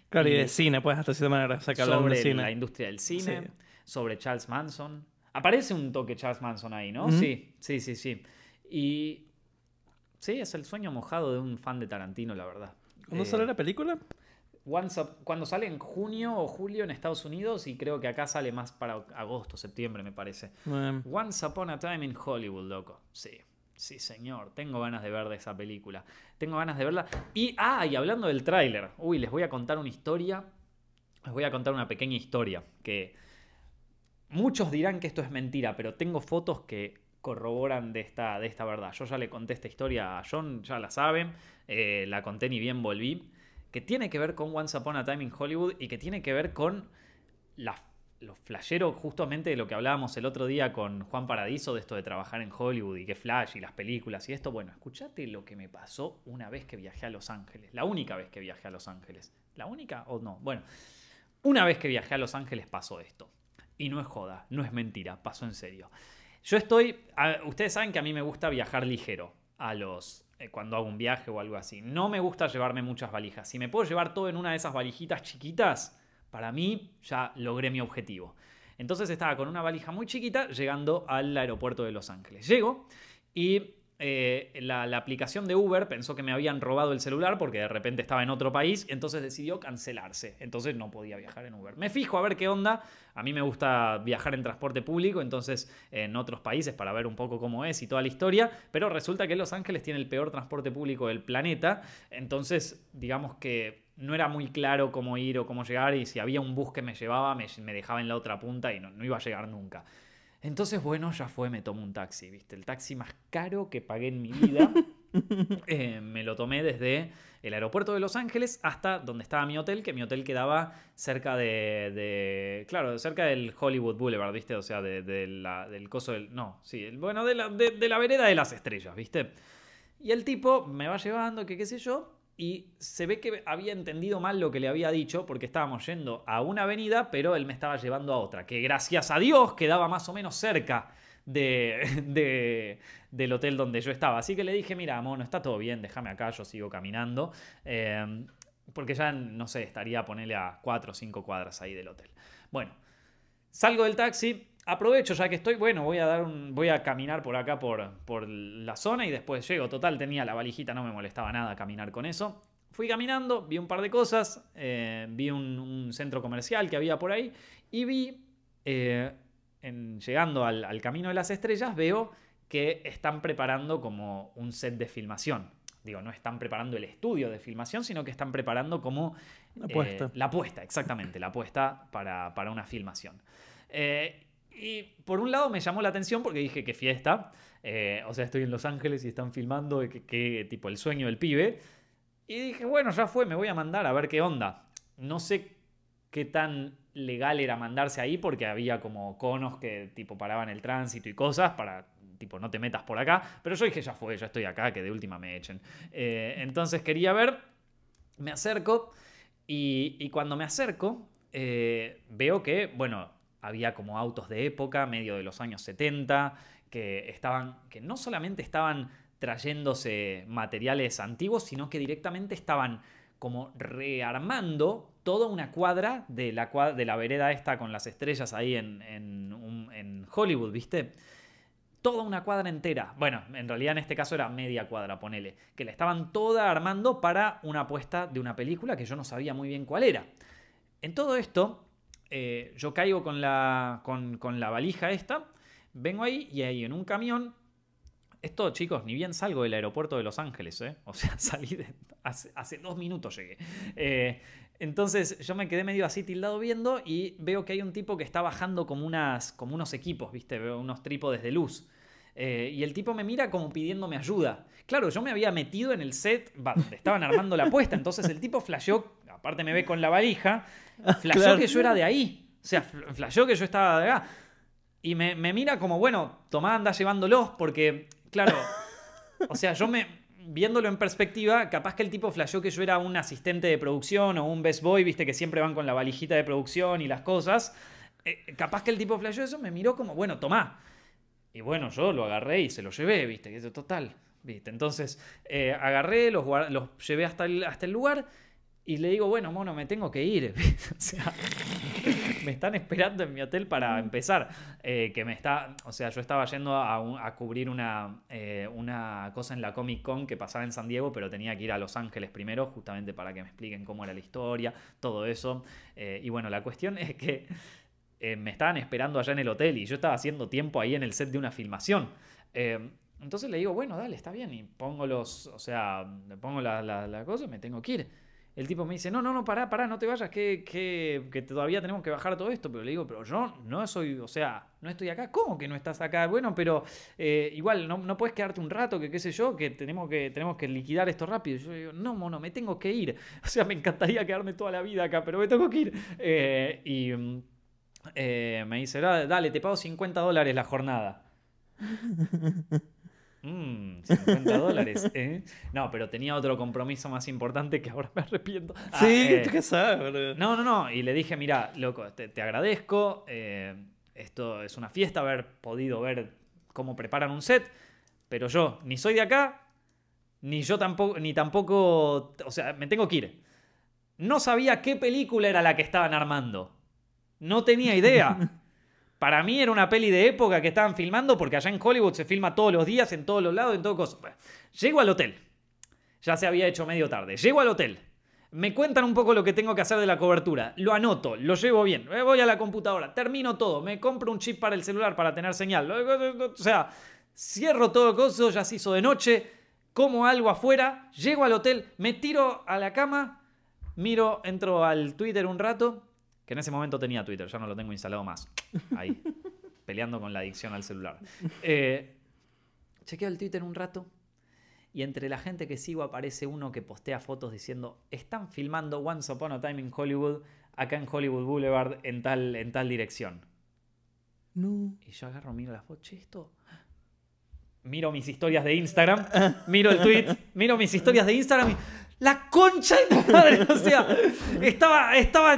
Claro, y, de cine, puedes hasta cierta manera sacar sobre de cine. la industria del cine, sobre Charles Manson. Aparece un toque Charles Manson ahí, ¿no? Sí, sí, sí, sí. Y Sí, es el sueño mojado de un fan de Tarantino, la verdad. ¿Cuándo sale la película? Cuando sale en junio o julio en Estados Unidos y creo que acá sale más para agosto, septiembre me parece. Once Upon a Time in Hollywood, loco. Sí, sí señor, tengo ganas de ver de esa película. Tengo ganas de verla. Y, ah, y hablando del tráiler, uy, les voy a contar una historia. Les voy a contar una pequeña historia que muchos dirán que esto es mentira, pero tengo fotos que corroboran de esta, de esta verdad. Yo ya le conté esta historia a John, ya la saben, eh, la conté ni bien volví que tiene que ver con Once Upon a Time in Hollywood y que tiene que ver con la, los flasheros, justamente de lo que hablábamos el otro día con Juan Paradiso, de esto de trabajar en Hollywood y que flash y las películas y esto. Bueno, escúchate lo que me pasó una vez que viajé a Los Ángeles, la única vez que viajé a Los Ángeles. ¿La única o no? Bueno, una vez que viajé a Los Ángeles pasó esto. Y no es joda, no es mentira, pasó en serio. Yo estoy, ustedes saben que a mí me gusta viajar ligero a los cuando hago un viaje o algo así. No me gusta llevarme muchas valijas. Si me puedo llevar todo en una de esas valijitas chiquitas, para mí ya logré mi objetivo. Entonces estaba con una valija muy chiquita llegando al aeropuerto de Los Ángeles. Llego y eh, la, aplicación de Uber pensó que me habían robado el celular porque de repente estaba en otro país, entonces decidió cancelarse. Entonces no podía viajar en Uber. Me fijo a ver qué onda. A mí me gusta viajar en transporte público, entonces en otros países para ver un poco cómo es y toda la historia, pero resulta que Los Ángeles tiene el peor transporte público del planeta, entonces digamos que no era muy claro cómo ir o cómo llegar y si había un bus que me llevaba me, dejaba en la otra punta y no iba a llegar nunca. Entonces, bueno, ya fue, me tomo un taxi, ¿viste? El taxi más caro que pagué en mi vida. Eh, me lo tomé desde el aeropuerto de Los Ángeles hasta donde estaba mi hotel, que mi hotel quedaba cerca de, claro, cerca del Hollywood Boulevard, ¿viste? O sea, de, la, del coso del, no, sí, bueno, de la, de la vereda de las estrellas, ¿viste? Y el tipo me va llevando, que qué sé yo, y se ve que había entendido mal lo que le había dicho porque estábamos yendo a una avenida, pero él me estaba llevando a otra, que gracias a Dios quedaba más o menos cerca de, del hotel donde yo estaba. Así que le dije, mira, mono, está todo bien, déjame acá, yo sigo caminando. Em, porque ya, no sé, estaría a ponerle a cuatro o cinco cuadras ahí del hotel. Bueno, salgo del taxi, aprovecho ya que estoy, bueno, voy a dar un, voy a caminar por acá por, por la zona y después llego. Total, tenía la valijita, no me molestaba nada caminar con eso. Fui caminando, vi un par de cosas, eh, vi un, centro comercial que había por ahí y vi, eh, en, llegando al, al, Camino de las Estrellas, veo que están preparando como un set de filmación. Digo, no están preparando el estudio de filmación, sino que están preparando como... La apuesta. Eh, la exactamente, la apuesta para, para una filmación. Y por un lado me llamó la atención porque dije que fiesta. Eh, o sea, estoy en Los Ángeles y están filmando que, tipo el sueño del pibe. Y dije, bueno, ya fue, me voy a mandar a ver qué onda. No sé qué tan legal era mandarse ahí porque había como conos que tipo paraban el tránsito y cosas para tipo no te metas por acá. Pero yo dije, ya fue, ya estoy acá, que de última me echen. Eh, entonces quería ver, me acerco y, cuando me acerco eh, veo que, bueno, había como autos de época, medio de los años 70, que estaban, que no solamente estaban trayéndose materiales antiguos, sino que directamente estaban como rearmando toda una cuadra de la, de la vereda esta con las estrellas ahí en, en, Hollywood, ¿viste? Toda una cuadra entera. Bueno, en realidad en este caso era media cuadra, ponele. Que la estaban toda armando para una apuesta de una película que yo no sabía muy bien cuál era. En todo esto, eh, yo caigo con la, con, la valija esta, vengo ahí y ahí en un camión esto, chicos, ni bien salgo del aeropuerto de Los Ángeles, ¿eh? O sea, salí de, hace, dos minutos llegué. Eh, entonces yo me quedé medio así tildado viendo y veo que hay un tipo que está bajando como, unas, como unos equipos, ¿viste? Veo unos trípodes de luz. Y el tipo me mira como pidiéndome ayuda. Claro, yo me había metido en el set donde estaban armando la apuesta, entonces el tipo flasheó, aparte me ve con la valija, Flashó que yo era de ahí. O sea, flashó que yo estaba de acá. Y me, mira como, bueno, Tomás anda llevándolos porque, claro, o sea, yo me, viéndolo en perspectiva, capaz que el tipo flashó que yo era un asistente de producción o un best boy, viste, que siempre van con la valijita de producción y las cosas. Eh, capaz que el tipo flashó eso, me miró como, bueno, tomá. Y bueno, yo lo agarré y se lo llevé, viste, que es total. ¿Viste? Entonces, eh, agarré, los, los llevé hasta el, hasta el lugar y le digo, bueno, mono, me tengo que ir. o sea, me están esperando en mi hotel para empezar. Eh, que me está, o sea, yo estaba yendo a, cubrir una, eh, una cosa en la Comic Con que pasaba en San Diego, pero tenía que ir a Los Ángeles primero, justamente para que me expliquen cómo era la historia, todo eso. Eh, y bueno, la cuestión es que me estaban esperando allá en el hotel y yo estaba haciendo tiempo ahí en el set de una filmación. entonces le digo, bueno, dale, está bien. Y pongo los, o sea, pongo la, la, cosa y me tengo que ir el tipo me dice, no, no, no, pará, pará, no te vayas, que, que, todavía tenemos que bajar todo esto. Pero le digo, pero yo no soy, o sea, no estoy acá. ¿Cómo que no estás acá? Bueno, pero eh, igual, no, no puedes quedarte un rato, que qué sé yo, que tenemos que, tenemos que liquidar esto rápido. yo digo, no, mono, me tengo que ir. O sea, me encantaría quedarme toda la vida acá, pero me tengo que ir. Eh, y mm, eh, me dice, dale, te pago 50 dólares la jornada. Mmm, 50 dólares, ¿eh? No, pero tenía otro compromiso más importante que ahora me arrepiento. Ah, sí, eh, qué sabes, No, no, no. Y le dije, mira, loco, te, agradezco. Eh, esto es una fiesta haber podido ver cómo preparan un set. Pero yo ni soy de acá, ni yo tampoco, ni tampoco. O sea, me tengo que ir. No sabía qué película era la que estaban armando. No tenía idea. Para mí era una peli de época que estaban filmando porque allá en Hollywood se filma todos los días, en todos los lados, en todo cosas. llego al hotel. Ya se había hecho medio tarde. Llego al hotel. Me cuentan un poco lo que tengo que hacer de la cobertura. Lo anoto, lo llevo bien. Me voy a la computadora, termino todo. Me compro un chip para el celular para tener señal. O sea, cierro todo eso, ya se hizo de noche. Como algo afuera, llego al hotel, me tiro a la cama, miro, entro al Twitter un rato que en ese momento tenía Twitter, ya no lo tengo instalado más. Ahí, peleando con la adicción al celular. Eh, chequeo el Twitter un rato y entre la gente que sigo aparece uno que postea fotos diciendo, están filmando Once Upon a Time in Hollywood, acá en Hollywood Boulevard, en tal, en tal dirección. No. Y yo agarro, miro la foto, che, esto... Miro mis historias de Instagram, miro el tweet, miro mis historias de Instagram y... ¡La concha de tu madre! O sea, estaba, estaba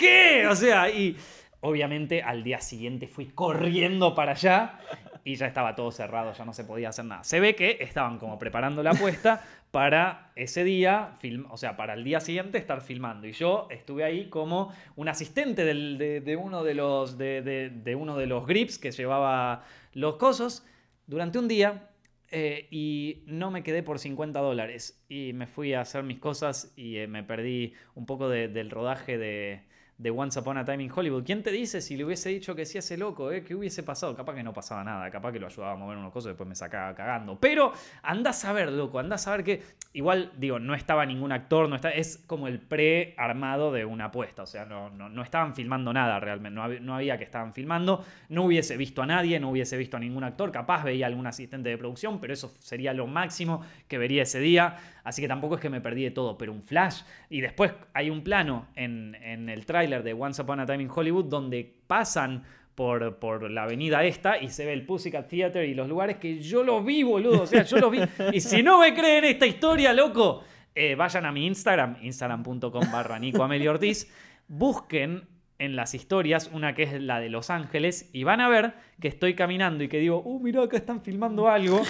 ¿qué? O sea, y obviamente al día siguiente fui corriendo para allá y ya estaba todo cerrado, ya no se podía hacer nada. Se ve que estaban como preparando la apuesta para ese día, o sea, para el día siguiente estar filmando. Y yo estuve ahí como un asistente de, uno de los, de, uno de los grips que llevaba los cosos durante un día. Eh, y no me quedé por 50 dólares y me fui a hacer mis cosas y eh, me perdí un poco del rodaje de, de Once Upon a Time in Hollywood. ¿Quién te dice si le hubiese dicho que sí ese loco? Eh? ¿Qué hubiese pasado? Capaz que no pasaba nada, capaz que lo ayudaba a mover unos cosas y después me sacaba cagando. Pero andás a ver, loco, andás a ver que igual, digo, no estaba ningún actor, no está, es como el pre-armado de una apuesta, o sea, no, no, estaban filmando nada realmente, no había, no había, que estaban filmando, no hubiese visto a nadie, no hubiese visto a ningún actor, capaz veía algún asistente de producción, pero eso sería lo máximo que vería ese día, así que tampoco es que me perdí de todo, pero un flash, y después hay un plano en, en el tráiler de Once Upon a Time in Hollywood donde pasan por, por, la avenida esta y se ve el Pussycat Theater y los lugares que yo lo vi, boludo. O sea, yo lo vi. Y si no me creen esta historia, loco, eh, vayan a mi Instagram, instagram.com barra Nico Amelio Ortiz, busquen en las historias una que es la de Los Ángeles y van a ver que estoy caminando y que digo, uh, mira, acá están filmando algo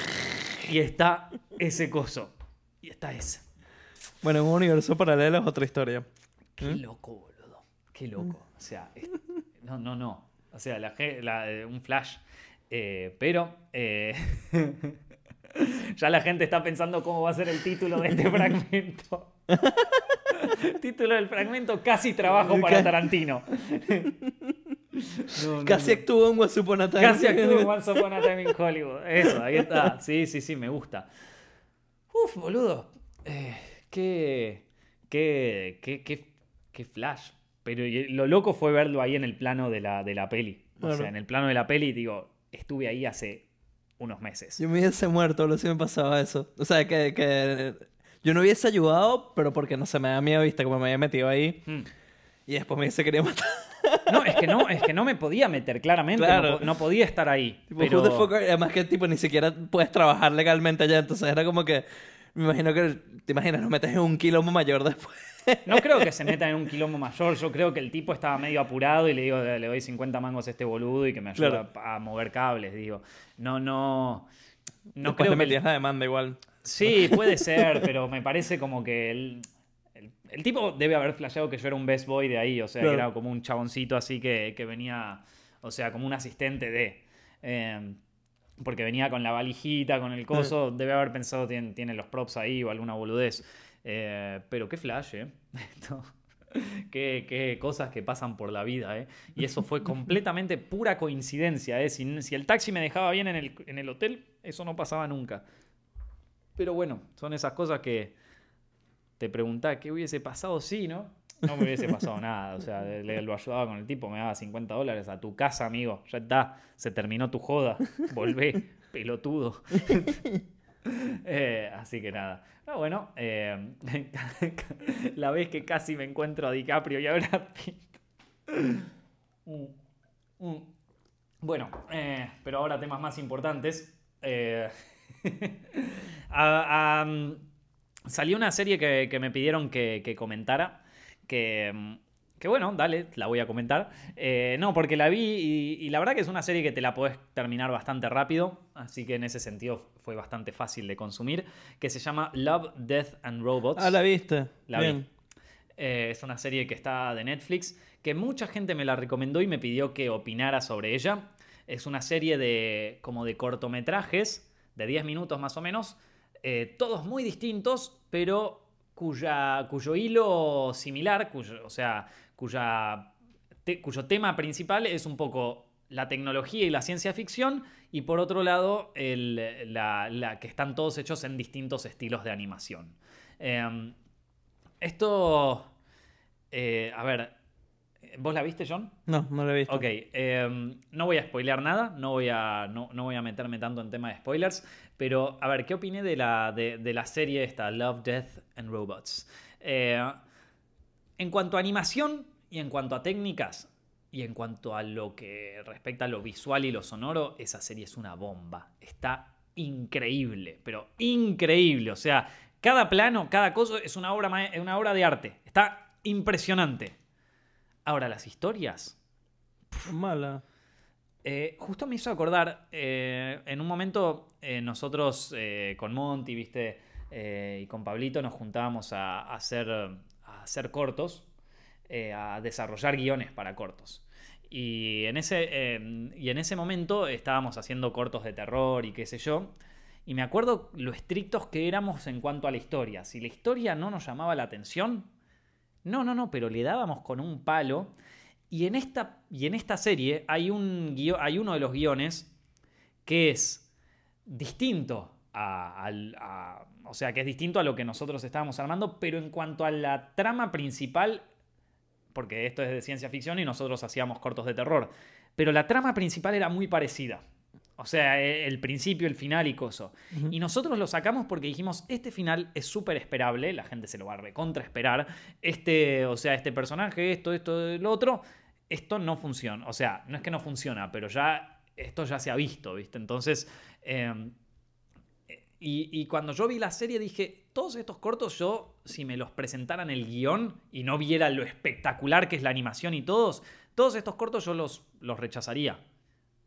y está ese coso. Y está ese. Bueno, un universo paralelo es otra historia. Qué ¿Mm? loco, Qué loco. O sea, no, no, no. O sea, la, eh, un flash. Eh, pero eh, ya la gente está pensando cómo va a ser el título de este fragmento. título del fragmento, casi trabajo para Tarantino. casi actúa en Once Upon a Time. Casi actúa en Once Upon a Time in Hollywood. Eso, ahí está. Sí, sí, sí, me gusta. Uf, boludo. qué, qué, qué, qué, qué flash. Pero lo loco fue verlo ahí en el plano de la, de la peli. O sea, en el plano de la peli, digo, estuve ahí hace unos meses. Yo me hubiese muerto, lo si me pasaba eso. O sea, que, que yo no hubiese ayudado, pero porque no se me da miedo, viste, como me había metido ahí. Hmm. Y después me hubiese querido matar. No, es que no, es que no me podía meter, claramente. No, podía estar ahí. pero... además que tipo ni siquiera puedes trabajar legalmente allá. Entonces era como que. Me imagino que. Te imaginas, nos metes en un quilombo mayor después. No creo que se meta en un quilombo mayor. Yo creo que el tipo estaba medio apurado y le digo, le doy 50 mangos a este boludo y que me ayude a mover cables. Digo, no, no. No creo. Te metías la demanda igual. Sí, puede ser, pero me parece como que él el, tipo debe haber flasheado que yo era un best boy de ahí, o sea, que era como un chaboncito así que, venía, o sea, como un asistente de. Em, porque venía con la valijita, con el coso, debe haber pensado tiene, tiene los props ahí o alguna boludez. Eh, pero qué flash, ¿eh? qué, cosas que pasan por la vida, ¿eh? Y eso fue completamente pura coincidencia, ¿eh? Si, el taxi me dejaba bien en el, en el hotel, eso no pasaba nunca. Pero bueno, son esas cosas que te preguntás qué hubiese pasado si, ¿no? No me hubiese pasado nada. O sea, le, lo ayudaba con el tipo, me daba 50 dólares a tu casa, amigo. Ya está, se terminó tu joda. Volvé, pelotudo. Eh, así que nada. Ah, bueno, eh, la vez que casi me encuentro a DiCaprio y a Brad Pitt. Mm, mm. Bueno, eh, pero ahora temas más importantes. Mm, salió una serie que, me pidieron que comentara que, que bueno, dale, la voy a comentar. Eh, no, porque la vi y, la verdad que es una serie que te la podés terminar bastante rápido, así que en ese sentido fue bastante fácil de consumir, que se llama Love, Death and Robots. Ah, la viste. La vi. Eh, es una serie que está de Netflix, que mucha gente me la recomendó y me pidió que opinara sobre ella. Es una serie de como de cortometrajes, de 10 minutos más o menos, eh, todos muy distintos, pero cuya, cuyo hilo similar, cuyo, o sea, cuya, cuyo tema principal es un poco la tecnología y la ciencia ficción, y por otro lado, la, que están todos hechos en distintos estilos de animación. Em, esto, eh, a ver, ¿vos la viste, John? No, no la he visto. Ok, em, no voy a spoilear nada, no voy a, no, no voy a meterme tanto en tema de spoilers, pero, a ver, ¿qué opiné de la, de, la serie esta, Love, Death and Robots? Eh, en cuanto a animación y en cuanto a técnicas y en cuanto a lo que respecta a lo visual y lo sonoro, esa serie es una bomba. Está increíble, pero increíble. O sea, cada plano, cada cosa es una obra, una obra de arte. Está impresionante. Ahora, las historias. Mala. Eh, justo me hizo acordar, eh, en un momento eh, nosotros con Monty, viste, y con Pablito nos juntábamos a, hacer, a hacer cortos, a desarrollar guiones para cortos. Y en, ese, y en ese momento estábamos haciendo cortos de terror y qué sé yo. Y me acuerdo lo estrictos que éramos en cuanto a la historia. Si la historia no nos llamaba la atención, no, no, no, pero le dábamos con un palo. Y en esta, y en esta serie hay, un hay uno de los guiones que es distinto a, O sea, que es distinto a lo que nosotros estábamos armando, pero en cuanto a la trama principal, porque esto es de ciencia ficción y nosotros hacíamos cortos de terror, pero la trama principal era muy parecida. O sea, e, el principio, el final y coso. Y nosotros lo sacamos porque dijimos, este final es súper esperable, la gente se lo va a recontra esperar. Este, o sea, este personaje, esto, esto, lo otro esto no funciona. O sea, no es que no funciona, pero ya esto ya se ha visto, ¿viste? Entonces, em, y, cuando yo vi la serie dije, todos estos cortos yo, si me los presentaran el guion y no viera lo espectacular que es la animación y todos, todos estos cortos yo los, los rechazaría.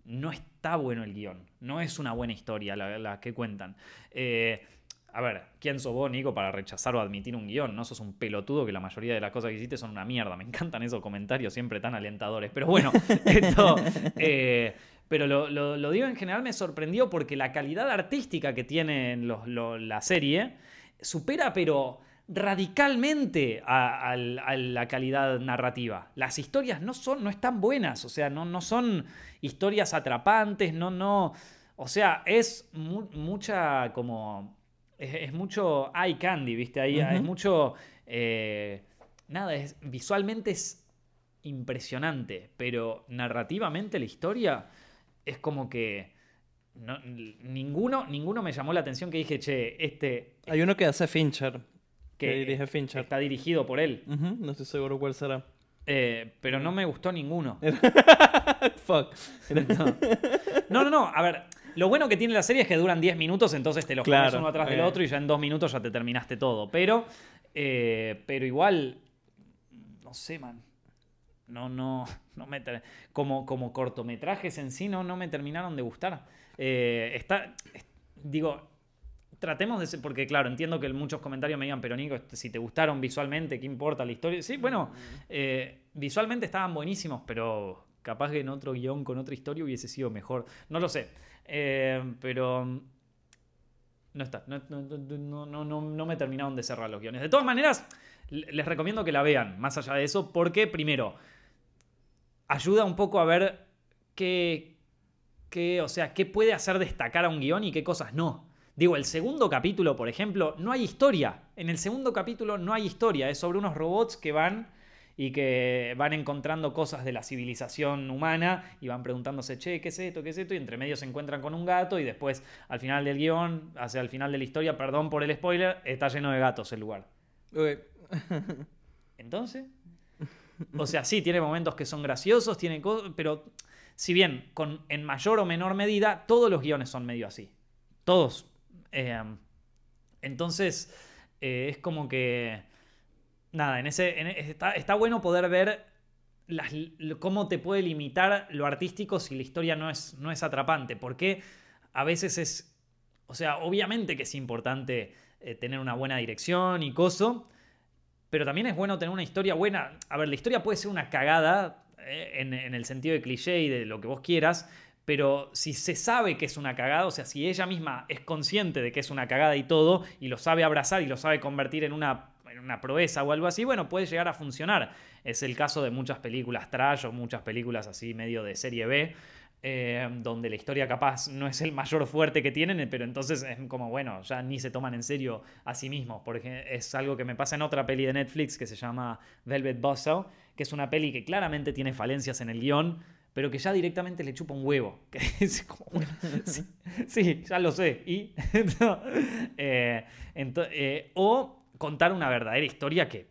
No está bueno el guion, no es una buena historia la, que cuentan. Eh, a ver, ¿quién sos vos, Nico, para rechazar o admitir un guion? No sos un pelotudo que la mayoría de las cosas que hiciste son una mierda. Me encantan esos comentarios siempre tan alentadores. Pero bueno, esto. Eh, pero lo, digo en general, me sorprendió porque la calidad artística que tiene la serie supera, pero radicalmente a, la calidad narrativa. Las historias no son, no están buenas, o sea, no, no son historias atrapantes, no, no. O sea, es mucha como es, mucho eye candy, ¿viste? Ahí es mucho... Eh, nada, es, visualmente es impresionante, pero narrativamente la historia es como que... ninguno, ninguno me llamó la atención que dije, che, este... Hay uno que hace Fincher. Que, dirige Fincher. Está dirigido por él. No estoy seguro cuál será. Eh, pero no me gustó ninguno. Fuck. no, no, no. A ver, lo bueno que tiene la serie es que duran 10 minutos, entonces te los pones uno atrás del eh. otro y ya en dos minutos ya te terminaste todo. Pero, eh, pero igual, no sé, man. No, no, no me como, como cortometrajes en sí no, no me terminaron de gustar. Eh, está, digo, tratemos de ser, porque claro, entiendo que muchos comentarios me digan, pero Nico, si te gustaron visualmente, ¿qué importa la historia? Sí, bueno, eh, visualmente estaban buenísimos, pero capaz que en otro guion con otra historia hubiese sido mejor. No lo sé, eh, pero no está, no, no, no, me terminaron de cerrar los guiones. De todas maneras, les recomiendo que la vean, más allá de eso, porque primero, ayuda un poco a ver qué, qué, o sea, qué puede hacer destacar a un guion y qué cosas no. Digo, el segundo capítulo, por ejemplo, no hay historia. En el segundo capítulo no hay historia. Es sobre unos robots que van y que van encontrando cosas de la civilización humana y van preguntándose, che, ¿qué es esto? ¿Qué es esto? Y entre medio se encuentran con un gato y después al final del guion, hacia el final de la historia, perdón por el spoiler, está lleno de gatos el lugar. Entonces, o sea, sí, tiene momentos que son graciosos, tiene pero si bien con, en mayor o menor medida, todos los guiones son medio así. Todos Em, entonces, eh, es como que. Nada, en ese. está, bueno poder ver cómo te puede limitar lo artístico si la historia no es, no es atrapante. Porque a veces es. O sea, obviamente que es importante eh, tener una buena dirección y coso. Pero también es bueno tener una historia buena. A ver, la historia puede ser una cagada eh, en, en, el sentido de cliché y de lo que vos quieras, pero si se sabe que es una cagada, o sea, si ella misma es consciente de que es una cagada y todo, y lo sabe abrazar y lo sabe convertir en una, una proeza o algo así, bueno, puede llegar a funcionar. Es el caso de muchas películas trash o muchas películas así medio de serie B, eh, donde la historia capaz no es el mayor fuerte que tienen, pero entonces es como, bueno, ya ni se toman en serio a sí mismos. Porque es algo que me pasa en otra peli de Netflix que se llama Velvet Buzzsaw, que es una peli que claramente tiene falencias en el guion pero que ya directamente le chupa un huevo. sí, ya lo sé. Y, eh, eh, o contar una verdadera historia que,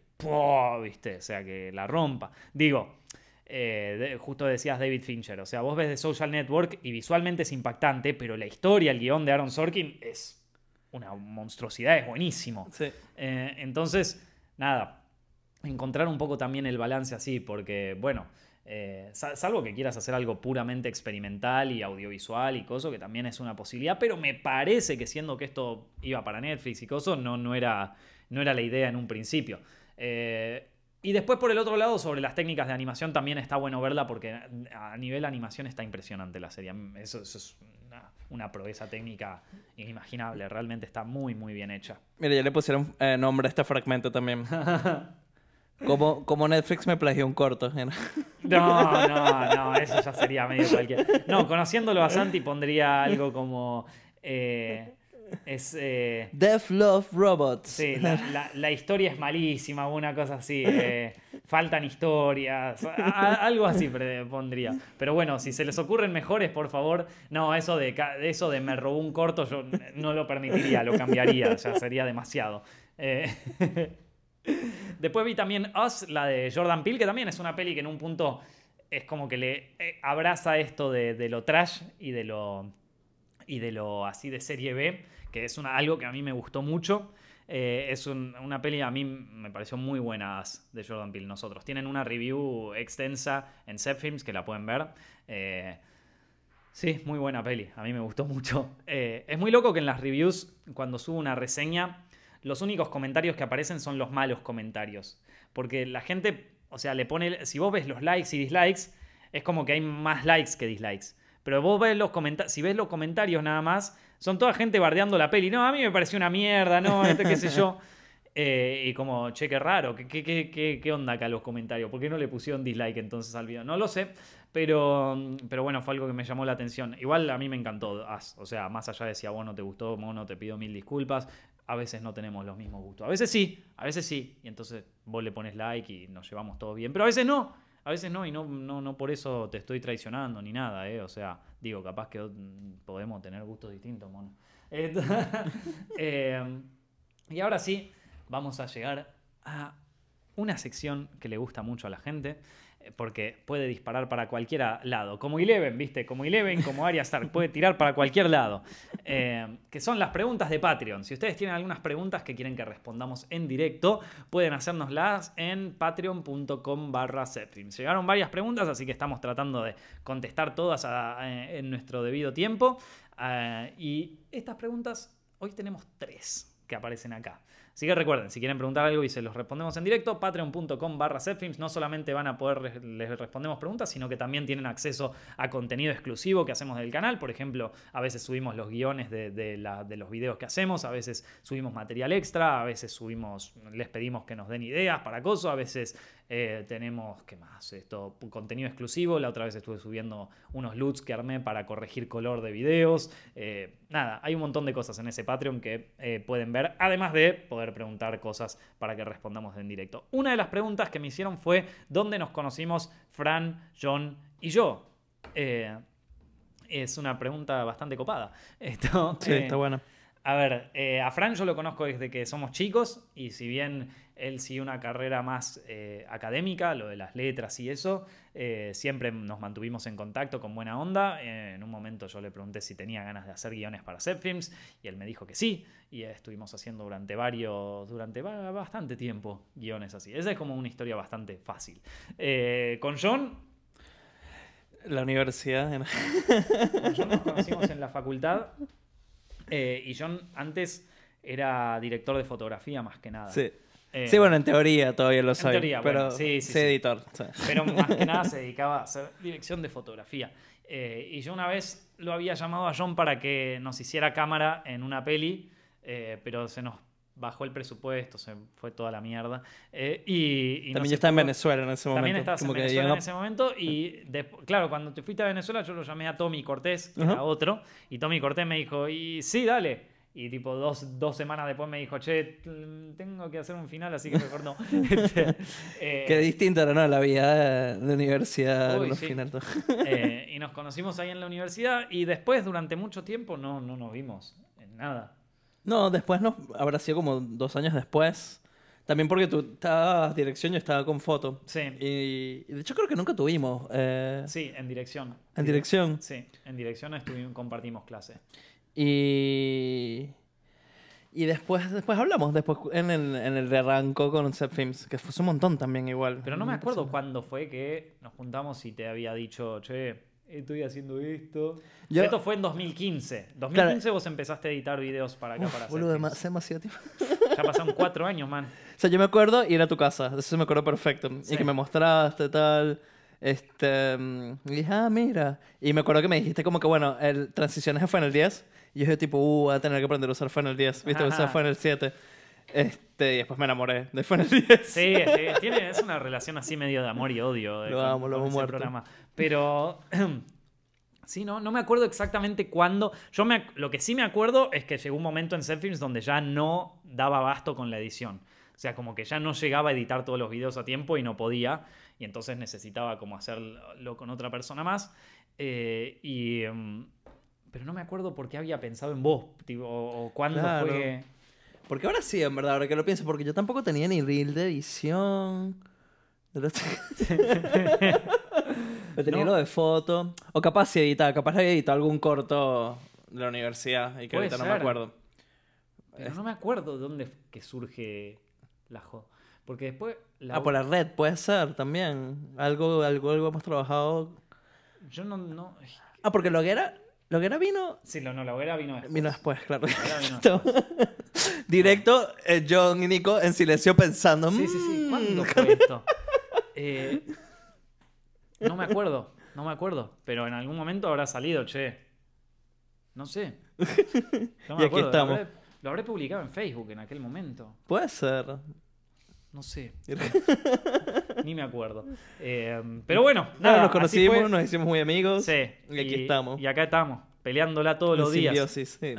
¿viste? O sea, que la rompa. Digo, eh, justo decías David Fincher, o sea, vos ves The Social Network y visualmente es impactante, pero la historia, el guion de Aaron Sorkin es una monstruosidad, es buenísimo. entonces, nada, encontrar un poco también el balance así, porque, bueno, eh, salvo que quieras hacer algo puramente experimental y audiovisual y coso, que también es una posibilidad, pero me parece que siendo que esto iba para Netflix y coso, no, no, era, no era la idea en un principio. Eh, y después por el otro lado, sobre las técnicas de animación, también está bueno verla porque a nivel animación está impresionante la serie. Eso, es una, proeza técnica inimaginable, realmente está muy, muy bien hecha. Mira, ya le pusieron eh, nombre a este fragmento también. Como, como Netflix me plagió un corto. No, no, no, eso ya sería medio cualquier. No, conociéndolo a Santi pondría algo como. Eh, es. Eh, Death Love Robots. Sí, la, historia es malísima, una cosa así. Eh, faltan historias. algo así pondría. Pero bueno, si se les ocurren mejores, por favor. No, eso de, eso de me robó un corto, yo no lo permitiría, lo cambiaría. Ya sería demasiado. Después vi también Us, la de Jordan Peele, que también es una peli que en un punto es como que le eh, abraza esto de, lo trash y de lo, y de lo así de serie B, que es algo que a mí me gustó mucho. Eh, es una peli a mí me pareció muy buena Us, de Jordan Peele. Nosotros tienen una review extensa en Set Films que la pueden ver. Eh, sí, muy buena peli. A mí me gustó mucho. es muy loco que en las reviews, cuando subo una reseña, los únicos comentarios que aparecen son los malos comentarios. Porque la gente, o sea, le pone, si vos ves los likes y dislikes, es como que hay más likes que dislikes. Pero vos ves los comentarios, si ves los comentarios nada más, son toda gente bardeando la peli. No, a mí me pareció una mierda, no, este qué sé yo. Eh, y como, che, qué raro, ¿Qué, qué, qué, qué, onda acá los comentarios? ¿Por qué no le pusieron dislike entonces al video? No lo sé, pero, pero bueno, fue algo que me llamó la atención. Igual a mí me encantó, o sea, más allá de si a vos no te gustó, mono, te pido mil disculpas a veces no tenemos los mismos gustos. A veces sí, a veces sí. Y entonces vos le pones like y nos llevamos todo bien. Pero a veces no. A veces no, y no, no, no por eso te estoy traicionando ni nada, ¿eh? O sea, digo, capaz que podemos tener gustos distintos, mono. Eh, y ahora sí, vamos a llegar a una sección que le gusta mucho a la gente porque puede disparar para cualquier lado. Como Eleven, ¿viste? Como Eleven, como Arya Stark, puede tirar para cualquier lado. Eh, que son las preguntas de Patreon. Si ustedes tienen algunas preguntas que quieren que respondamos en directo, pueden hacérnoslas en patreon.com barra Llegaron varias preguntas, así que estamos tratando de contestar todas en nuestro debido tiempo. Eh, y estas preguntas Hoy tenemos tres que aparecen acá. Así que recuerden, si quieren preguntar algo y se los respondemos en directo, patreon.com barra no solamente van a poder, les respondemos preguntas, sino que también tienen acceso a contenido exclusivo que hacemos del canal. Por ejemplo, a veces subimos los guiones de, los videos que hacemos, a veces subimos material extra, a veces subimos, les pedimos que nos den ideas para cosas, a veces eh, tenemos, ¿qué más? Esto, contenido exclusivo. La otra vez estuve subiendo unos loots que armé para corregir color de videos. Eh, nada, hay un montón de cosas en ese Patreon que eh, pueden ver, además de poder preguntar cosas para que respondamos en directo. Una de las preguntas que me hicieron fue: ¿dónde nos conocimos Fran, John y yo? es una pregunta bastante copada. Esto, sí, está buena. A ver, a Fran yo lo conozco desde que somos chicos y si bien él siguió una carrera más eh, académica, lo de las letras y eso. Eh, siempre nos mantuvimos en contacto con buena onda. Eh, en un momento yo le pregunté si tenía ganas de hacer guiones para Films y él me dijo que sí. Y estuvimos haciendo durante varios, durante bastante tiempo guiones así. Esa es como una historia bastante fácil. con John... La universidad. Con John nos conocimos en la facultad. y John antes era director de fotografía más que nada. Sí. Eh, sí, bueno, en teoría todavía lo soy. Teoría, pero sí, sí, editor. Pero más que nada se dedicaba a hacer dirección de fotografía. Eh, y yo una vez lo había llamado a John para que nos hiciera cámara en una peli, eh, pero se nos bajó el presupuesto, se fue toda la mierda. y, también estaba en Venezuela en ese momento. También estabas en Venezuela en ese momento. Y claro, cuando te fuiste a Venezuela, yo lo llamé a Tommy Cortés, que era otro. Y Tommy Cortés me dijo, y sí, dale. Y tipo dos, dos, semanas después me dijo, che, tengo que hacer un final, así que mejor no. Este, eh, Qué distinta ¿no? la vida de universidad los eh, y nos conocimos ahí en la universidad y después durante mucho tiempo no, no nos vimos en nada. No, después no, habrá sido como dos años después. También porque tú estabas dirección, yo estaba con foto. Sí. Y, de hecho creo que nunca tuvimos. Eh, sí, en dirección. ¿En dirección? Sí, en dirección estuvimos, compartimos clase. Y. Y después, después hablamos, después en el, en el de arranco con Set Films, que fue un montón también igual. Pero no me acuerdo cuándo fue que nos juntamos y te había dicho, che, estoy haciendo esto. esto fue en 2015. 2015 vos empezaste a editar videos para acá, para boludo, hace demasiado tiempo. Ya pasaron cuatro años, man. O sea, yo me acuerdo ir a tu casa, eso me acuerdo perfecto. Y que me mostraste tal. Este, mm, y dije, ah, mira. Y me acuerdo que me dijiste como que, bueno, el transiciones fue en el 10. Y yo tipo, uh, voy a tener que aprender a usar Final 10. ¿Viste? Usar Final 7. Este, y después me enamoré de Final 10. Sí, tiene, es una relación así medio de amor y odio. lo amo, lo amo programa. Pero... Sí, no, no me acuerdo exactamente cuándo. Yo me, lo que sí me acuerdo es que llegó un momento en Films donde ya no daba abasto con la edición. O sea, como que ya no llegaba a editar todos los videos a tiempo y no podía. Y entonces necesitaba como hacerlo con otra persona más. Eh, y, em, pero no me acuerdo por qué había pensado en vos, tipo, o, cuándo fue. Porque ahora sí, en verdad, ahora que lo pienso, porque yo tampoco tenía ni reel de edición. tenía lo de foto. O capaz si editaba, capaz había editado algún corto de la universidad y que ahorita no me acuerdo. Pero no me acuerdo de dónde que surge la jo. Porque después. Ah, por la red, puede ser también. Algo, algo, algo hemos trabajado. Yo no. no... Ah, porque lo que era ¿La hoguera vino? Sí, no, no, la hoguera vino después. Vino después, claro. Directo, eh, John y Nico en silencio pensando. Sí, sí, sí. ¿Cuándo mm". fue esto? Eh, no me acuerdo, no me acuerdo. Pero en algún momento habrá salido, che. No sé. No me y aquí estamos. Lo habré, publicado en Facebook en aquel momento. Puede ser. No sé. Ni me acuerdo. Eh, pero bueno, nada. nos conocimos, nos hicimos muy amigos. Sí. Y aquí estamos. Y acá estamos, peleándola todos los días. Sí.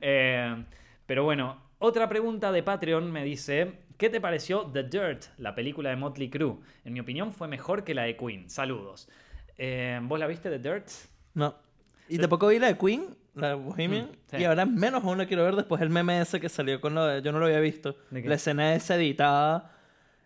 eh, pero bueno, otra pregunta de Patreon me dice: ¿Qué te pareció The Dirt, la película de Motley Crue? En mi opinión, fue mejor que la de Queen. Saludos. Eh, ¿Vos la viste, The Dirt? No. Y tampoco vi la de Queen la Bohemian. Mm, y ahora menos aún la quiero ver después el meme ese que salió con lo de. Yo no lo había visto. La escena esa editada.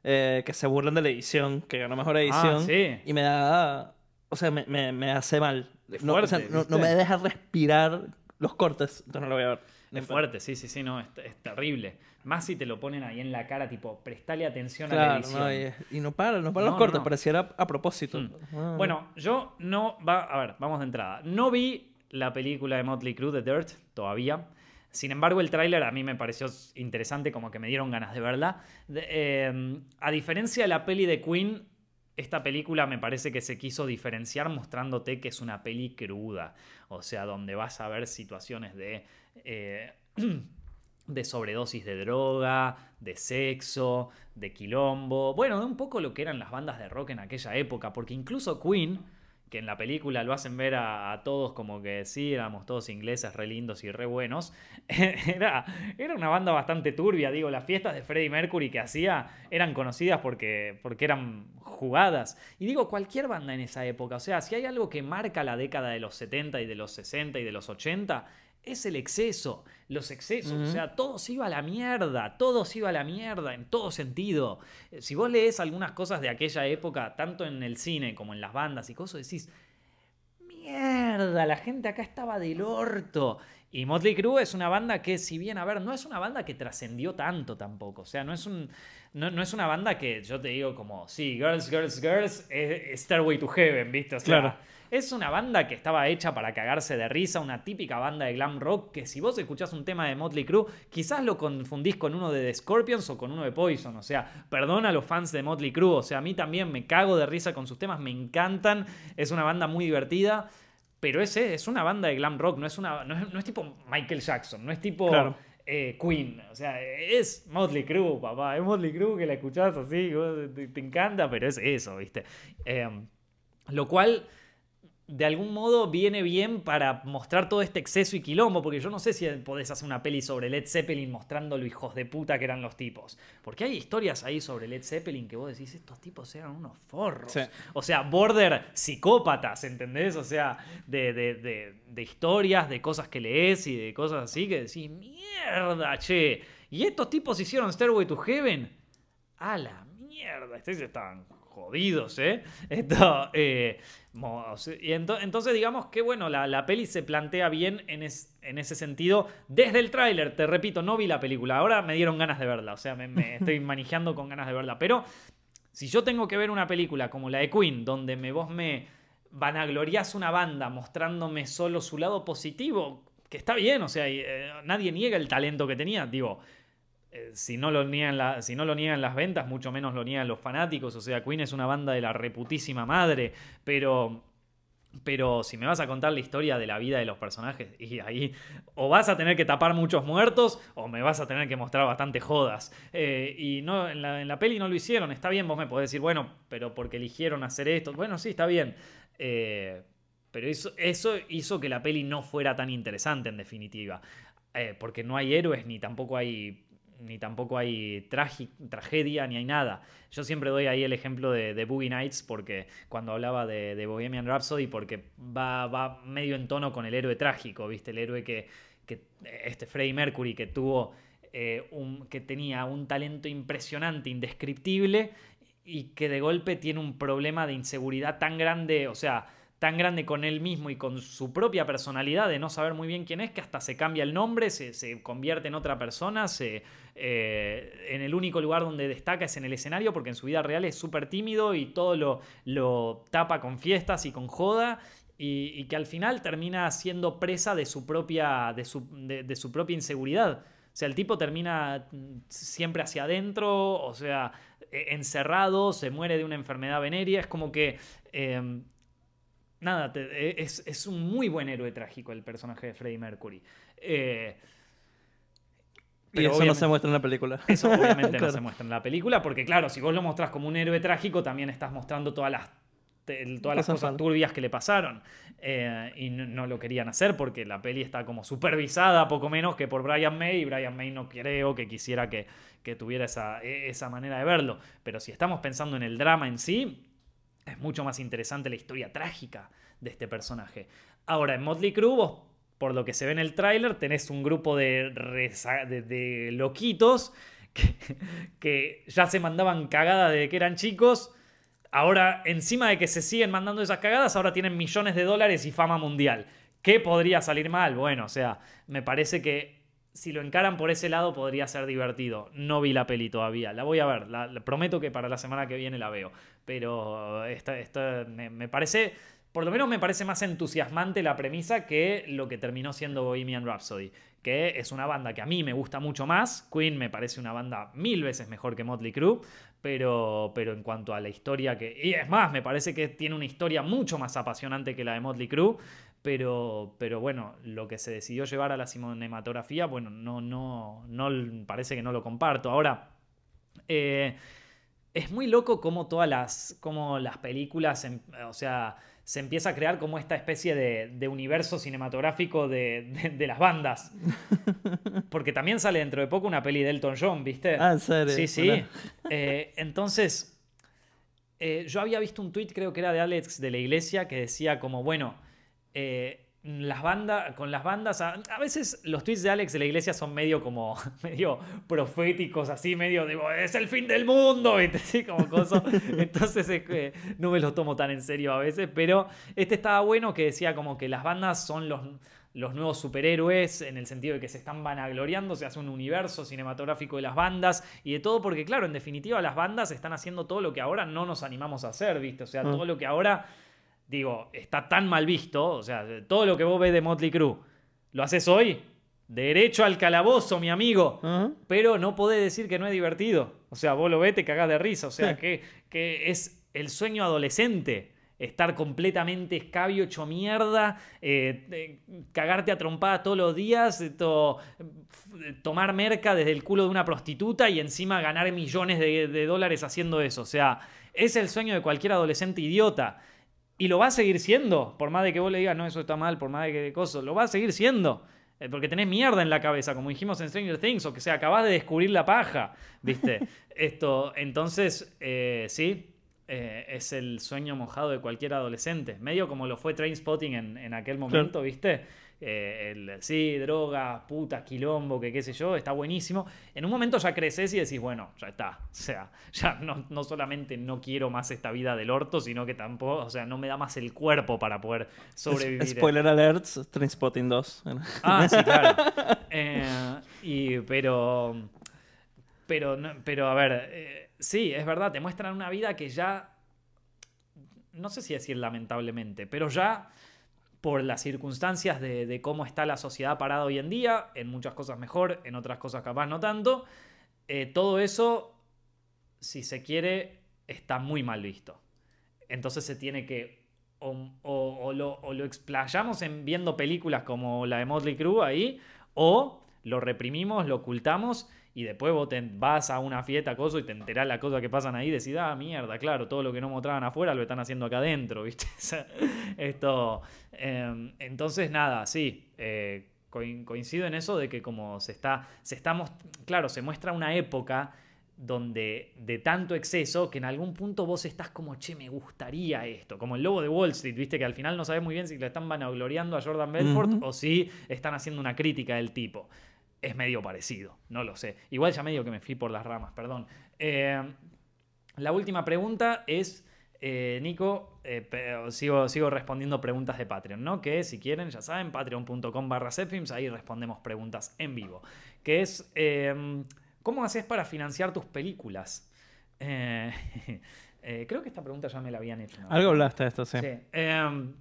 Eh, que se burlan de la edición, que ganó mejor edición. Ah, y me da. O sea, me, me, hace mal. no, no, me deja respirar los cortes. Entonces no lo voy a ver. Es fuerte, sí, sí, sí, no, es, terrible. Más si te lo ponen ahí en la cara, tipo, prestale atención a la edición. y, no para, no para los cortes, pareciera a propósito. Mm. Ah. Bueno, yo no, va, a ver, vamos de entrada. No vi la película de Motley Crue, The Dirt, todavía. Sin embargo, el tráiler a mí me pareció interesante, como que me dieron ganas de verla. Em, a diferencia de la peli de Queen, esta película me parece que se quiso diferenciar mostrándote que es una peli cruda. O sea, donde vas a ver situaciones de... Eh, de sobredosis de droga, de sexo, de quilombo, bueno, de un poco lo que eran las bandas de rock en aquella época, porque incluso Queen que en la película lo hacen ver a, todos como que sí, éramos todos ingleses re lindos y re buenos. era, era una banda bastante turbia, digo, las fiestas de Freddie Mercury que hacía eran conocidas porque, porque eran jugadas. Y digo, cualquier banda en esa época, o sea, si hay algo que marca la década de los 70 y de los 60 y de los 80, es el exceso, los excesos, o sea, todo se iba a la mierda, todo se iba a la mierda en todo sentido. Eh, si vos lees algunas cosas de aquella época, tanto en el cine como en las bandas y cosas, decís, mierda, la gente acá estaba del orto. Y Motley Crue es una banda que, si bien, a ver, no es una banda que trascendió tanto tampoco. O sea, no es, un, no, es una banda que yo te digo como, sí, Girls, Girls, Girls, es Starway to Heaven, ¿viste? O sea, claro es una banda que estaba hecha para cagarse de risa, una típica banda de glam rock que si vos escuchás un tema de Motley Crue, quizás lo confundís con uno de The Scorpions o con uno de Poison. O sea, perdona a los fans de Motley Crue. O sea, a mí también me cago de risa con sus temas, me encantan. Es una banda muy divertida. Pero ese es una banda de glam rock, no es, una, no es, tipo Michael Jackson, no es tipo eh, Queen. O sea, es Motley Crue, papá. Es Motley Crue que la escuchás así, te, encanta, pero es eso, ¿viste? Eh, lo cual de algún modo viene bien para mostrar todo este exceso y quilombo, porque yo no sé si podés hacer una peli sobre Led Zeppelin mostrando lo hijos de puta que eran los tipos. Porque hay historias ahí sobre Led Zeppelin que vos decís, estos tipos eran unos forros. O sea, border psicópatas, ¿entendés? O sea, de, de, historias, de cosas que lees y de cosas así que decís, mierda, che. ¿Y estos tipos hicieron Stairway to Heaven? A la mierda, estos estaban jodidos, ¿eh? Esto, eh, y entonces digamos que bueno, la, peli se plantea bien en, en ese sentido. Desde el tráiler, te repito, no vi la película, ahora me dieron ganas de verla, o sea, me, estoy manejando con ganas de verla, pero si yo tengo que ver una película como la de Queen, donde me, vos me vanaglorias una banda mostrándome solo su lado positivo, que está bien, o sea, eh, nadie niega el talento que tenía, digo, eh, si, no lo niegan si no lo niegan las ventas, mucho menos lo niegan los fanáticos. O sea, Queen es una banda de la reputísima madre, pero pero si me vas a contar la historia de la vida de los personajes, y ahí o vas a tener que tapar muchos muertos o me vas a tener que mostrar bastante jodas. Eh, y no, en la, peli no lo hicieron, está bien, vos me podés decir, bueno, pero porque eligieron hacer esto. Bueno, sí, está bien. Eh, pero eso, eso, hizo que la peli no fuera tan interesante en definitiva. porque no hay héroes ni tampoco hay ni tampoco hay tragedia, ni hay nada. Yo siempre doy ahí el ejemplo de, Boogie Nights, porque cuando hablaba de, Bohemian Rhapsody, porque va, medio en tono con el héroe trágico, ¿viste? El héroe que, este Freddie Mercury, que tuvo, eh, un, que tenía un talento impresionante, indescriptible, y que de golpe tiene un problema de inseguridad tan grande, o sea, tan grande con él mismo y con su propia personalidad de no saber muy bien quién es, que hasta se cambia el nombre, se, convierte en otra persona, se, eh, en el único lugar donde destaca es en el escenario, porque en su vida real es súper tímido y todo lo, lo, tapa con fiestas y con joda. Y, que al final termina siendo presa de su propia, de su, de, su propia inseguridad. O sea, el tipo termina siempre hacia adentro, o sea, e, encerrado, se muere de una enfermedad venérea. Es como que eh, nada, e, es, un muy buen héroe trágico el personaje de Freddie Mercury. Eh, y eso no se muestra en la película. Eso obviamente no se muestra en la película, porque claro, si vos lo mostrás como un héroe trágico, también estás mostrando todas las, todas las cosas turbias que le pasaron. Eh, y no, lo querían hacer porque la peli está como supervisada, poco menos que por Brian May, y Brian May no creo que quisiera que, que tuviera esa, e, esa manera de verlo. Pero si estamos pensando en el drama en sí, es mucho más interesante la historia trágica de este personaje. Ahora, en Motley Crue, por lo que se ve en el tráiler, tenés un grupo de, de, loquitos que, ya se mandaban cagadas de que eran chicos. Ahora, encima de que se siguen mandando esas cagadas, ahora tienen millones de dólares y fama mundial. ¿Qué podría salir mal? Bueno, o sea, me parece que si lo encaran por ese lado podría ser divertido. No vi la peli todavía, la voy a ver, la, prometo que para la semana que viene la veo. Pero esta, me, parece por lo menos me parece más entusiasmante la premisa que lo que terminó siendo Bohemian Rhapsody, que es una banda que a mí me gusta mucho más. Queen me parece una banda mil veces mejor que Motley Crue, pero, pero en cuanto a la historia que... Y es más, me parece que tiene una historia mucho más apasionante que la de Motley Crue. Pero, pero bueno, lo que se decidió llevar a la cinematografía, bueno, no, no, no parece que no lo comparto. Ahora, eh, es muy loco como todas las, como las películas, em, o sea, se empieza a crear como esta especie de, universo cinematográfico de, las bandas. Porque también sale dentro de poco una peli de Elton John, ¿viste? Ah, ¿en serio? Sí, sí. Eh, entonces, eh, yo había visto un tweet, creo que era de Alex de la Iglesia, que decía como, bueno, eh, las bandas, con las bandas, a, veces los tweets de Alex de la iglesia son medio como, medio proféticos, así, medio de, es el fin del mundo, ¿viste? como cosa. Entonces es que no me lo tomo tan en serio a veces, pero este estaba bueno que decía como que las bandas son los, los nuevos superhéroes en el sentido de que se están vanagloriando, se hace un universo cinematográfico de las bandas y de todo, porque claro, en definitiva las bandas están haciendo todo lo que ahora no nos animamos a hacer, ¿viste? O sea, mm. todo lo que ahora digo, está tan mal visto, o sea, todo lo que vos ves de Motley Crue, ¿lo haces hoy? Derecho al calabozo, mi amigo. Pero no podés decir que no es divertido. O sea, vos lo ves, te cagás de risa. O sea, que, que es el sueño adolescente estar completamente escabio, hecho mierda, eh, cagarte a trompadas todos los días, tomar merca desde el culo de una prostituta y encima ganar millones de, de, dólares haciendo eso. O sea, es el sueño de cualquier adolescente idiota. Y lo va a seguir siendo, por más de que vos le digas, no, eso está mal, por más de que cosas, lo va a seguir siendo. Eh, porque tenés mierda en la cabeza, como dijimos en Stranger Things, o que sea, acabás de descubrir la paja, ¿viste? Esto, entonces, eh, sí, eh, es el sueño mojado de cualquier adolescente. Medio como lo fue Trainspotting en, en aquel momento, ¿viste? Eh, el, sí, droga, puta, quilombo, que qué sé yo, está buenísimo. En un momento ya creces y decís, bueno, ya está. O sea, ya no, no solamente no quiero más esta vida del orto, sino que tampoco, o sea, no me da más el cuerpo para poder sobrevivir. Spoiler alerts, Trainspotting 2. Ah, sí, claro. Eh, y, pero, pero, pero, a ver, eh, sí, es verdad, te muestran una vida que ya, no sé si decir lamentablemente, pero ya por las circunstancias de, cómo está la sociedad parada hoy en día, en muchas cosas mejor, en otras cosas capaz no tanto, eh, todo eso, si se quiere, está muy mal visto. Entonces se tiene que o, lo, explayamos en viendo películas como la de Motley Crue ahí, o lo reprimimos, lo ocultamos y después vos te vas a una fiesta, cosa, y te enterás las cosas que pasan ahí y decís, ah, mierda, claro, todo lo que no mostraban afuera lo están haciendo acá adentro, ¿viste? Esto. Em, entonces, nada, sí. Eh, coincido en eso de que como se está, se estamos, claro, se muestra una época donde de tanto exceso que en algún punto vos estás como, che, me gustaría esto, como el lobo de Wall Street, viste que al final no sabes muy bien si le están vanagloriando a Jordan Belfort o si están haciendo una crítica del tipo es medio parecido, no lo sé. Igual ya medio que me fui por las ramas, perdón. Eh, la última pregunta es, eh, Nico, eh, sigo, sigo respondiendo preguntas de Patreon, ¿no? Que si quieren, ya saben, patreon.com barra ahí respondemos preguntas en vivo. Que es, em, ¿cómo haces para financiar tus películas? creo que esta pregunta ya me la habían hecho. Algo hablaste de esto, sí. sí. Em,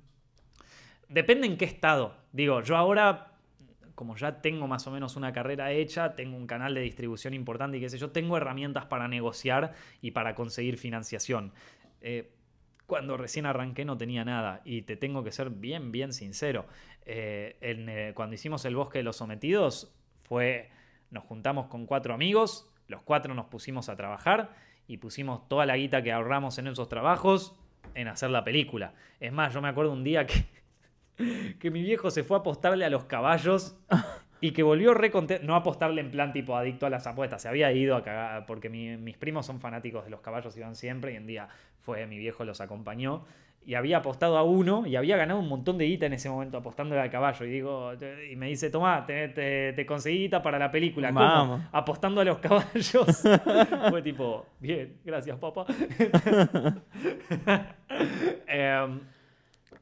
depende en qué estado. Digo, yo ahora como ya tengo más o menos una carrera hecha, tengo un canal de distribución importante y qué sé yo, tengo herramientas para negociar y para conseguir financiación. Eh, cuando recién arranqué no tenía nada y te tengo que ser bien, bien sincero. Eh, eh, cuando hicimos el bosque de los sometidos fue, nos juntamos con cuatro amigos, los cuatro nos pusimos a trabajar y pusimos toda la guita que ahorramos en esos trabajos en hacer la película. Es más, yo me acuerdo un día que que mi viejo se fue a apostarle a los caballos y que volvió re No apostarle en plan tipo adicto a las apuestas, se había ido a cagar, porque mis primos son fanáticos de los caballos, iban siempre y un día fue mi viejo, los acompañó y había apostado a uno y había ganado un montón de guita en ese momento apostándole al caballo. Y digo, y me dice, toma, te, te, conseguí guita para la película. ¿Cómo? Apostando a los caballos. Fue tipo, bien, gracias, papá. eh,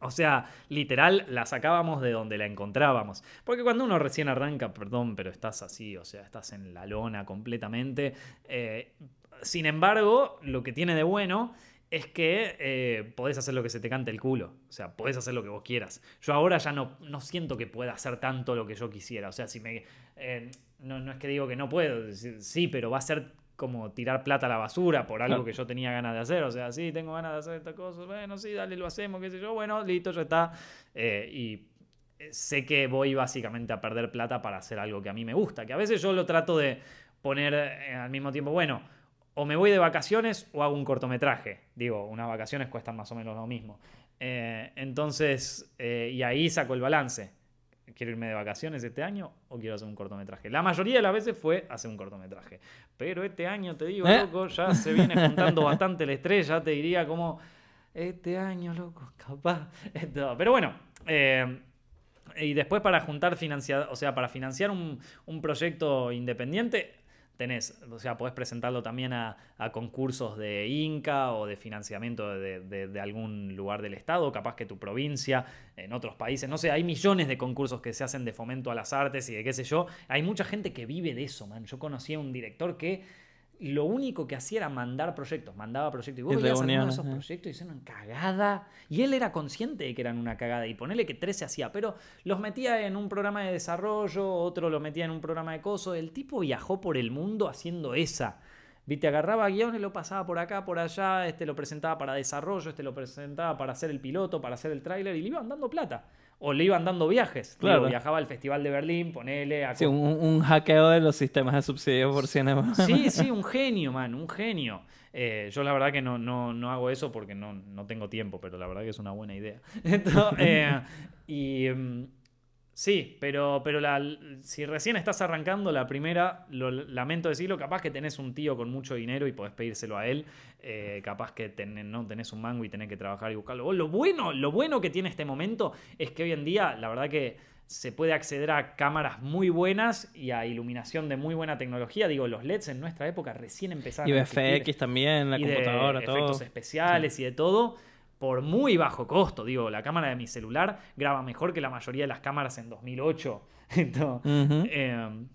o sea, literal, la sacábamos de donde la encontrábamos. Porque cuando uno recién arranca, perdón, pero estás así, o sea, estás en la lona completamente. Eh, sin embargo, lo que tiene de bueno es que eh, podés hacer lo que se te cante el culo. O sea, podés hacer lo que vos quieras. Yo ahora ya no, no siento que pueda hacer tanto lo que yo quisiera. O sea, si me. Eh, no, no, es que digo que no puedo. Sí, pero va a ser como tirar plata a la basura por algo que yo tenía ganas de hacer. O sea, sí, tengo ganas de hacer esta cosa. Bueno, sí, dale, lo hacemos, qué sé yo. Bueno, listo, ya está. Eh, y sé que voy básicamente a perder plata para hacer algo que a mí me gusta. Que a veces yo lo trato de poner al mismo tiempo, bueno o me voy de vacaciones o hago un cortometraje. Digo, unas vacaciones cuestan más o menos lo mismo. Eh, entonces, eh, y ahí saco el balance. ¿Quiero irme de vacaciones este año o quiero hacer un cortometraje? La mayoría de las veces fue hacer un cortometraje. Pero este año, te digo, ¿Eh? loco, ya se viene juntando bastante el estrés. Ya te diría como, este año, loco, capaz. Pero bueno, y después para juntar financiar, o sea, para financiar un, un proyecto independiente, tenés, o sea, podés presentarlo también a, concursos de Inca o de financiamiento de, algún lugar del Estado, capaz que tu provincia, en otros países, no sé, hay millones de concursos que se hacen de fomento a las artes y de qué sé yo. Hay mucha gente que vive de eso, man. Yo conocí a un director que lo único que hacía era mandar proyectos, mandaba proyectos. Y vos veías algunos de esos proyectos y una cagada. Y él era consciente de que eran una cagada. Y ponele que tres se hacía, pero los metía en un programa de desarrollo, otro lo metía en un programa de coso. El tipo viajó por el mundo haciendo esa. Viste, agarraba guiones, lo pasaba por acá, por allá, este lo presentaba para desarrollo, este lo presentaba para hacer el piloto, para hacer el tráiler y le iban dando plata o le iban dando viajes. Claro. viajaba al Festival de Berlín, ponele a... Sí, un, hackeo de los sistemas de subsidios por cinema. Sí, sí, un genio, man, un genio. Eh, yo la verdad que no, no, hago eso porque no, no, tengo tiempo, pero la verdad que es una buena idea. Entonces, eh, y... Sí, pero, pero si recién estás arrancando la primera, lo lamento decirlo, capaz que tenés un tío con mucho dinero y podés pedírselo a él, eh, capaz que no tenés un mango y tenés que trabajar y buscarlo. Lo bueno, lo bueno que tiene este momento es que hoy en día, la verdad que se puede acceder a cámaras muy buenas y a iluminación de muy buena tecnología. Digo, los LEDs en nuestra época recién empezaron. Y VFX también, la computadora, todo. Efectos especiales y de todo por muy bajo costo. Digo, la cámara de mi celular graba mejor que la mayoría de las cámaras en 2008. Em,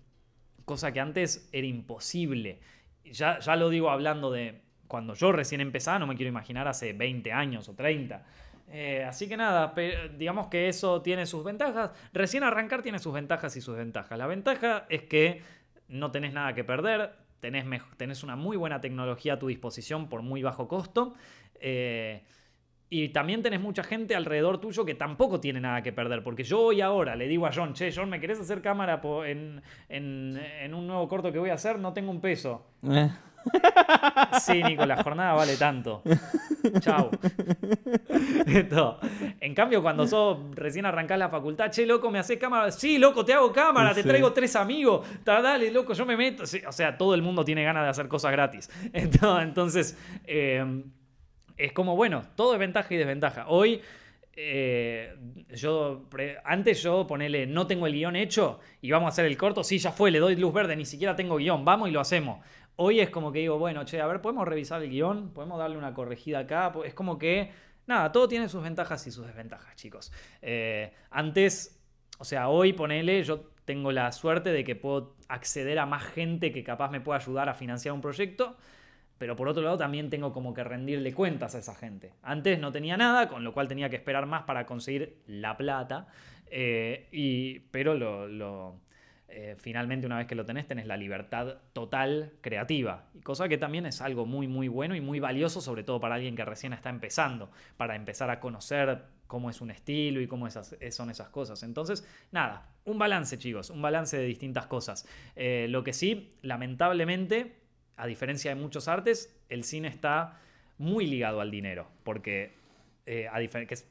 cosa que antes era imposible. Ya, ya lo digo hablando de cuando yo recién empezaba, no me quiero imaginar hace 20 años o 30. Eh, así que nada, digamos que eso tiene sus ventajas. Recién arrancar tiene sus ventajas y sus ventajas. La ventaja es que no tenés nada que perder, tenés, tenés una muy buena tecnología a tu disposición por muy bajo costo. Eh, y también tenés mucha gente alrededor tuyo que tampoco tiene nada que perder. Porque yo hoy ahora le digo a John, che, John, ¿me querés hacer cámara en, un nuevo corto que voy a hacer? No tengo un peso. Eh. Sí, Nico, la jornada vale tanto. Chau. En cambio, cuando sos recién arrancás la facultad, che, loco, ¿me haces cámara? Sí, loco, te hago cámara, te traigo tres amigos. Dale, loco, yo me meto. o sea, todo el mundo tiene ganas de hacer cosas gratis. Entonces, eh, es como, bueno, todo es ventaja y desventaja. Hoy, eh, yo, antes yo ponele, no tengo el guion hecho y vamos a hacer el corto, sí, ya fue, le doy luz verde, ni siquiera tengo guion, vamos y lo hacemos. Hoy es como que digo, bueno, che, a ver, podemos revisar el guion, podemos darle una corregida acá, es como que, nada, todo tiene sus ventajas y sus desventajas, chicos. Eh, antes, o sea, hoy ponele, yo tengo la suerte de que puedo acceder a más gente que capaz me pueda ayudar a financiar un proyecto. Pero por otro lado también tengo como que rendirle cuentas a esa gente. Antes no tenía nada, con lo cual tenía que esperar más para conseguir la plata. Eh, y, pero lo, eh, finalmente una vez que lo tenés, tenés la libertad total creativa. Cosa que también es algo muy, muy bueno y muy valioso, sobre todo para alguien que recién está empezando, para empezar a conocer cómo es un estilo y cómo son esas cosas. Entonces, nada, un balance, chicos, un balance de distintas cosas. Eh, lo que sí, lamentablemente, a diferencia de muchos artes, el cine está muy ligado al dinero, porque eh, a diferencia,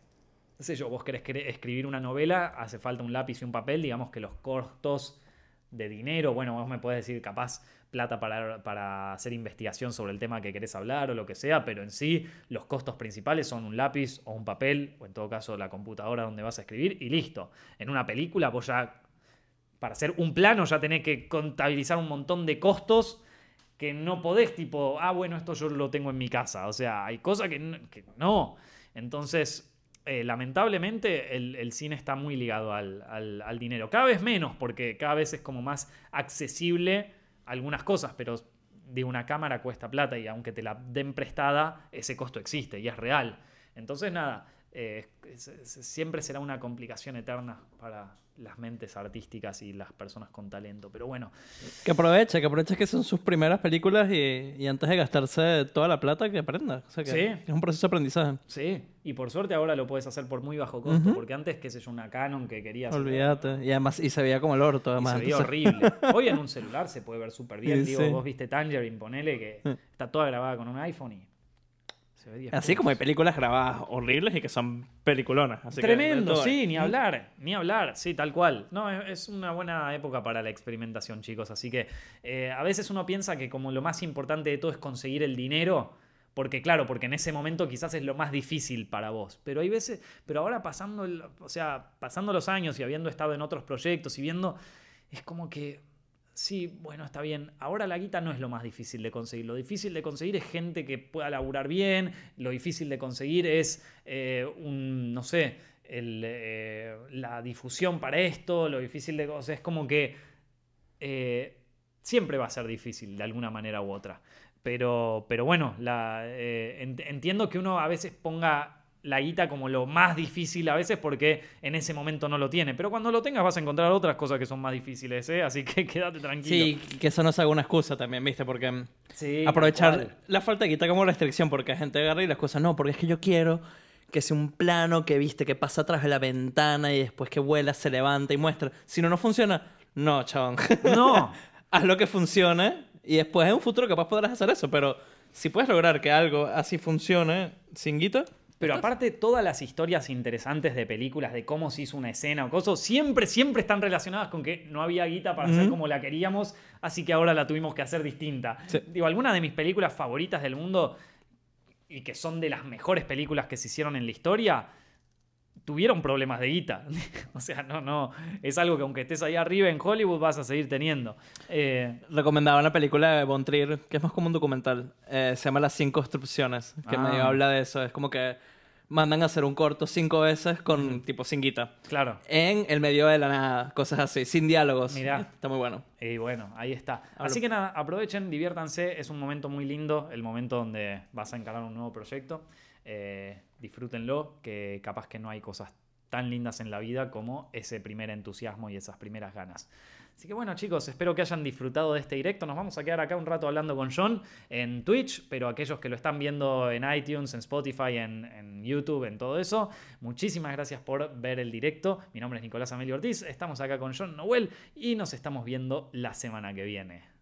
sé yo, vos querés escribir una novela, hace falta un lápiz y un papel, digamos que los costos de dinero, bueno, vos me puedes decir capaz plata para, para, hacer investigación sobre el tema que querés hablar o lo que sea, pero en sí los costos principales son un lápiz o un papel, o en todo caso la computadora donde vas a escribir, y listo. En una película vos ya, para hacer un plano ya tenés que contabilizar un montón de costos que no podés, tipo, ah, bueno, esto yo lo tengo en mi casa. O sea, hay cosas que, no. Entonces, eh, lamentablemente, el, cine está muy ligado al, dinero. Cada vez menos, porque cada vez es como más accesible algunas cosas, pero de una cámara cuesta plata y aunque te la den prestada, ese costo existe y es real. Entonces, nada, eh, siempre será una complicación eterna para las mentes artísticas y las personas con talento. Pero bueno. Que aproveche, que aproveche que son sus primeras películas y, antes de gastarse toda la plata, que aprenda. O sea, que, sí. es un proceso de aprendizaje. Sí, y por suerte ahora lo puedes hacer por muy bajo costo, porque antes, qué sé yo, una Canon que querías. Olvídate. Y además, y se veía como el orto, además. se veía horrible. Hoy en un celular se puede ver súper bien. Digo, vos viste Tangerine, ponele que está toda grabada con un iPhone y Así como hay películas grabadas horribles y que son peliculonas. Tremendo, sí, ni hablar, ni hablar, sí, tal cual. No, es una buena época para la experimentación, chicos. Así que eh, a veces uno piensa que como lo más importante de todo es conseguir el dinero, porque claro, porque en ese momento quizás es lo más difícil para vos. Pero hay veces, pero ahora pasando, o sea, pasando los años y habiendo estado en otros proyectos y viendo, es como que sí, bueno, está bien. Ahora la guita no es lo más difícil de conseguir. Lo difícil de conseguir es gente que pueda laburar bien. Lo difícil de conseguir es eh, un, no sé, eh, la difusión para esto. Lo difícil de... O sea, es como que eh, siempre va a ser difícil de alguna manera u otra. Pero, pero bueno, la, entiendo que uno a veces ponga la guita como lo más difícil a veces porque en ese momento no lo tiene. Pero cuando lo tengas vas a encontrar otras cosas que son más difíciles, ¿eh? Así que quédate tranquilo. Sí, que eso no es alguna excusa también, ¿viste? Porque mm, aprovechar la falta de guita como restricción porque hay gente agarra y las cosas no, porque es que yo quiero que sea un plano que viste que pasa atrás de la ventana y después que vuela, se levanta y muestra. Si no, no funciona. No, chabón. No. Haz lo que funcione y después en un futuro capaz podrás hacer eso, pero si puedes lograr que algo así funcione sin guita, pero aparte, todas las historias interesantes de películas, de cómo se hizo una escena o cosas, siempre, siempre están relacionadas con que no había guita para hacer como la queríamos, así que ahora la tuvimos que hacer distinta. Digo, algunas de mis películas favoritas del mundo y que son de las mejores películas que se hicieron en la historia, tuvieron problemas de guita. o sea, no, no, es algo que aunque estés ahí arriba en Hollywood vas a seguir teniendo. Eh, Recomendaba una película de Von Trier, que es más como un documental. Eh, se llama Las Cinco Instrucciones, que me medio ah. habla de eso. Es como que mandan a hacer un corto cinco veces con tipo sin guita. Claro. En el medio de la nada, cosas así, sin diálogos. Mira. Está muy bueno. Y bueno, ahí está. Así que nada, aprovechen, diviértanse. Es un momento muy lindo, el momento donde vas a encarar un nuevo proyecto. Eh, disfrútenlo, que capaz que no hay cosas tan lindas en la vida como ese primer entusiasmo y esas primeras ganas. Así que bueno chicos, espero que hayan disfrutado de este directo. Nos vamos a quedar acá un rato hablando con John en Twitch, pero aquellos que lo están viendo en iTunes, en Spotify, en, YouTube, en todo eso, muchísimas gracias por ver el directo. Mi nombre es Nicolás Amelio Ortiz, estamos acá con John Noel y nos estamos viendo la semana que viene.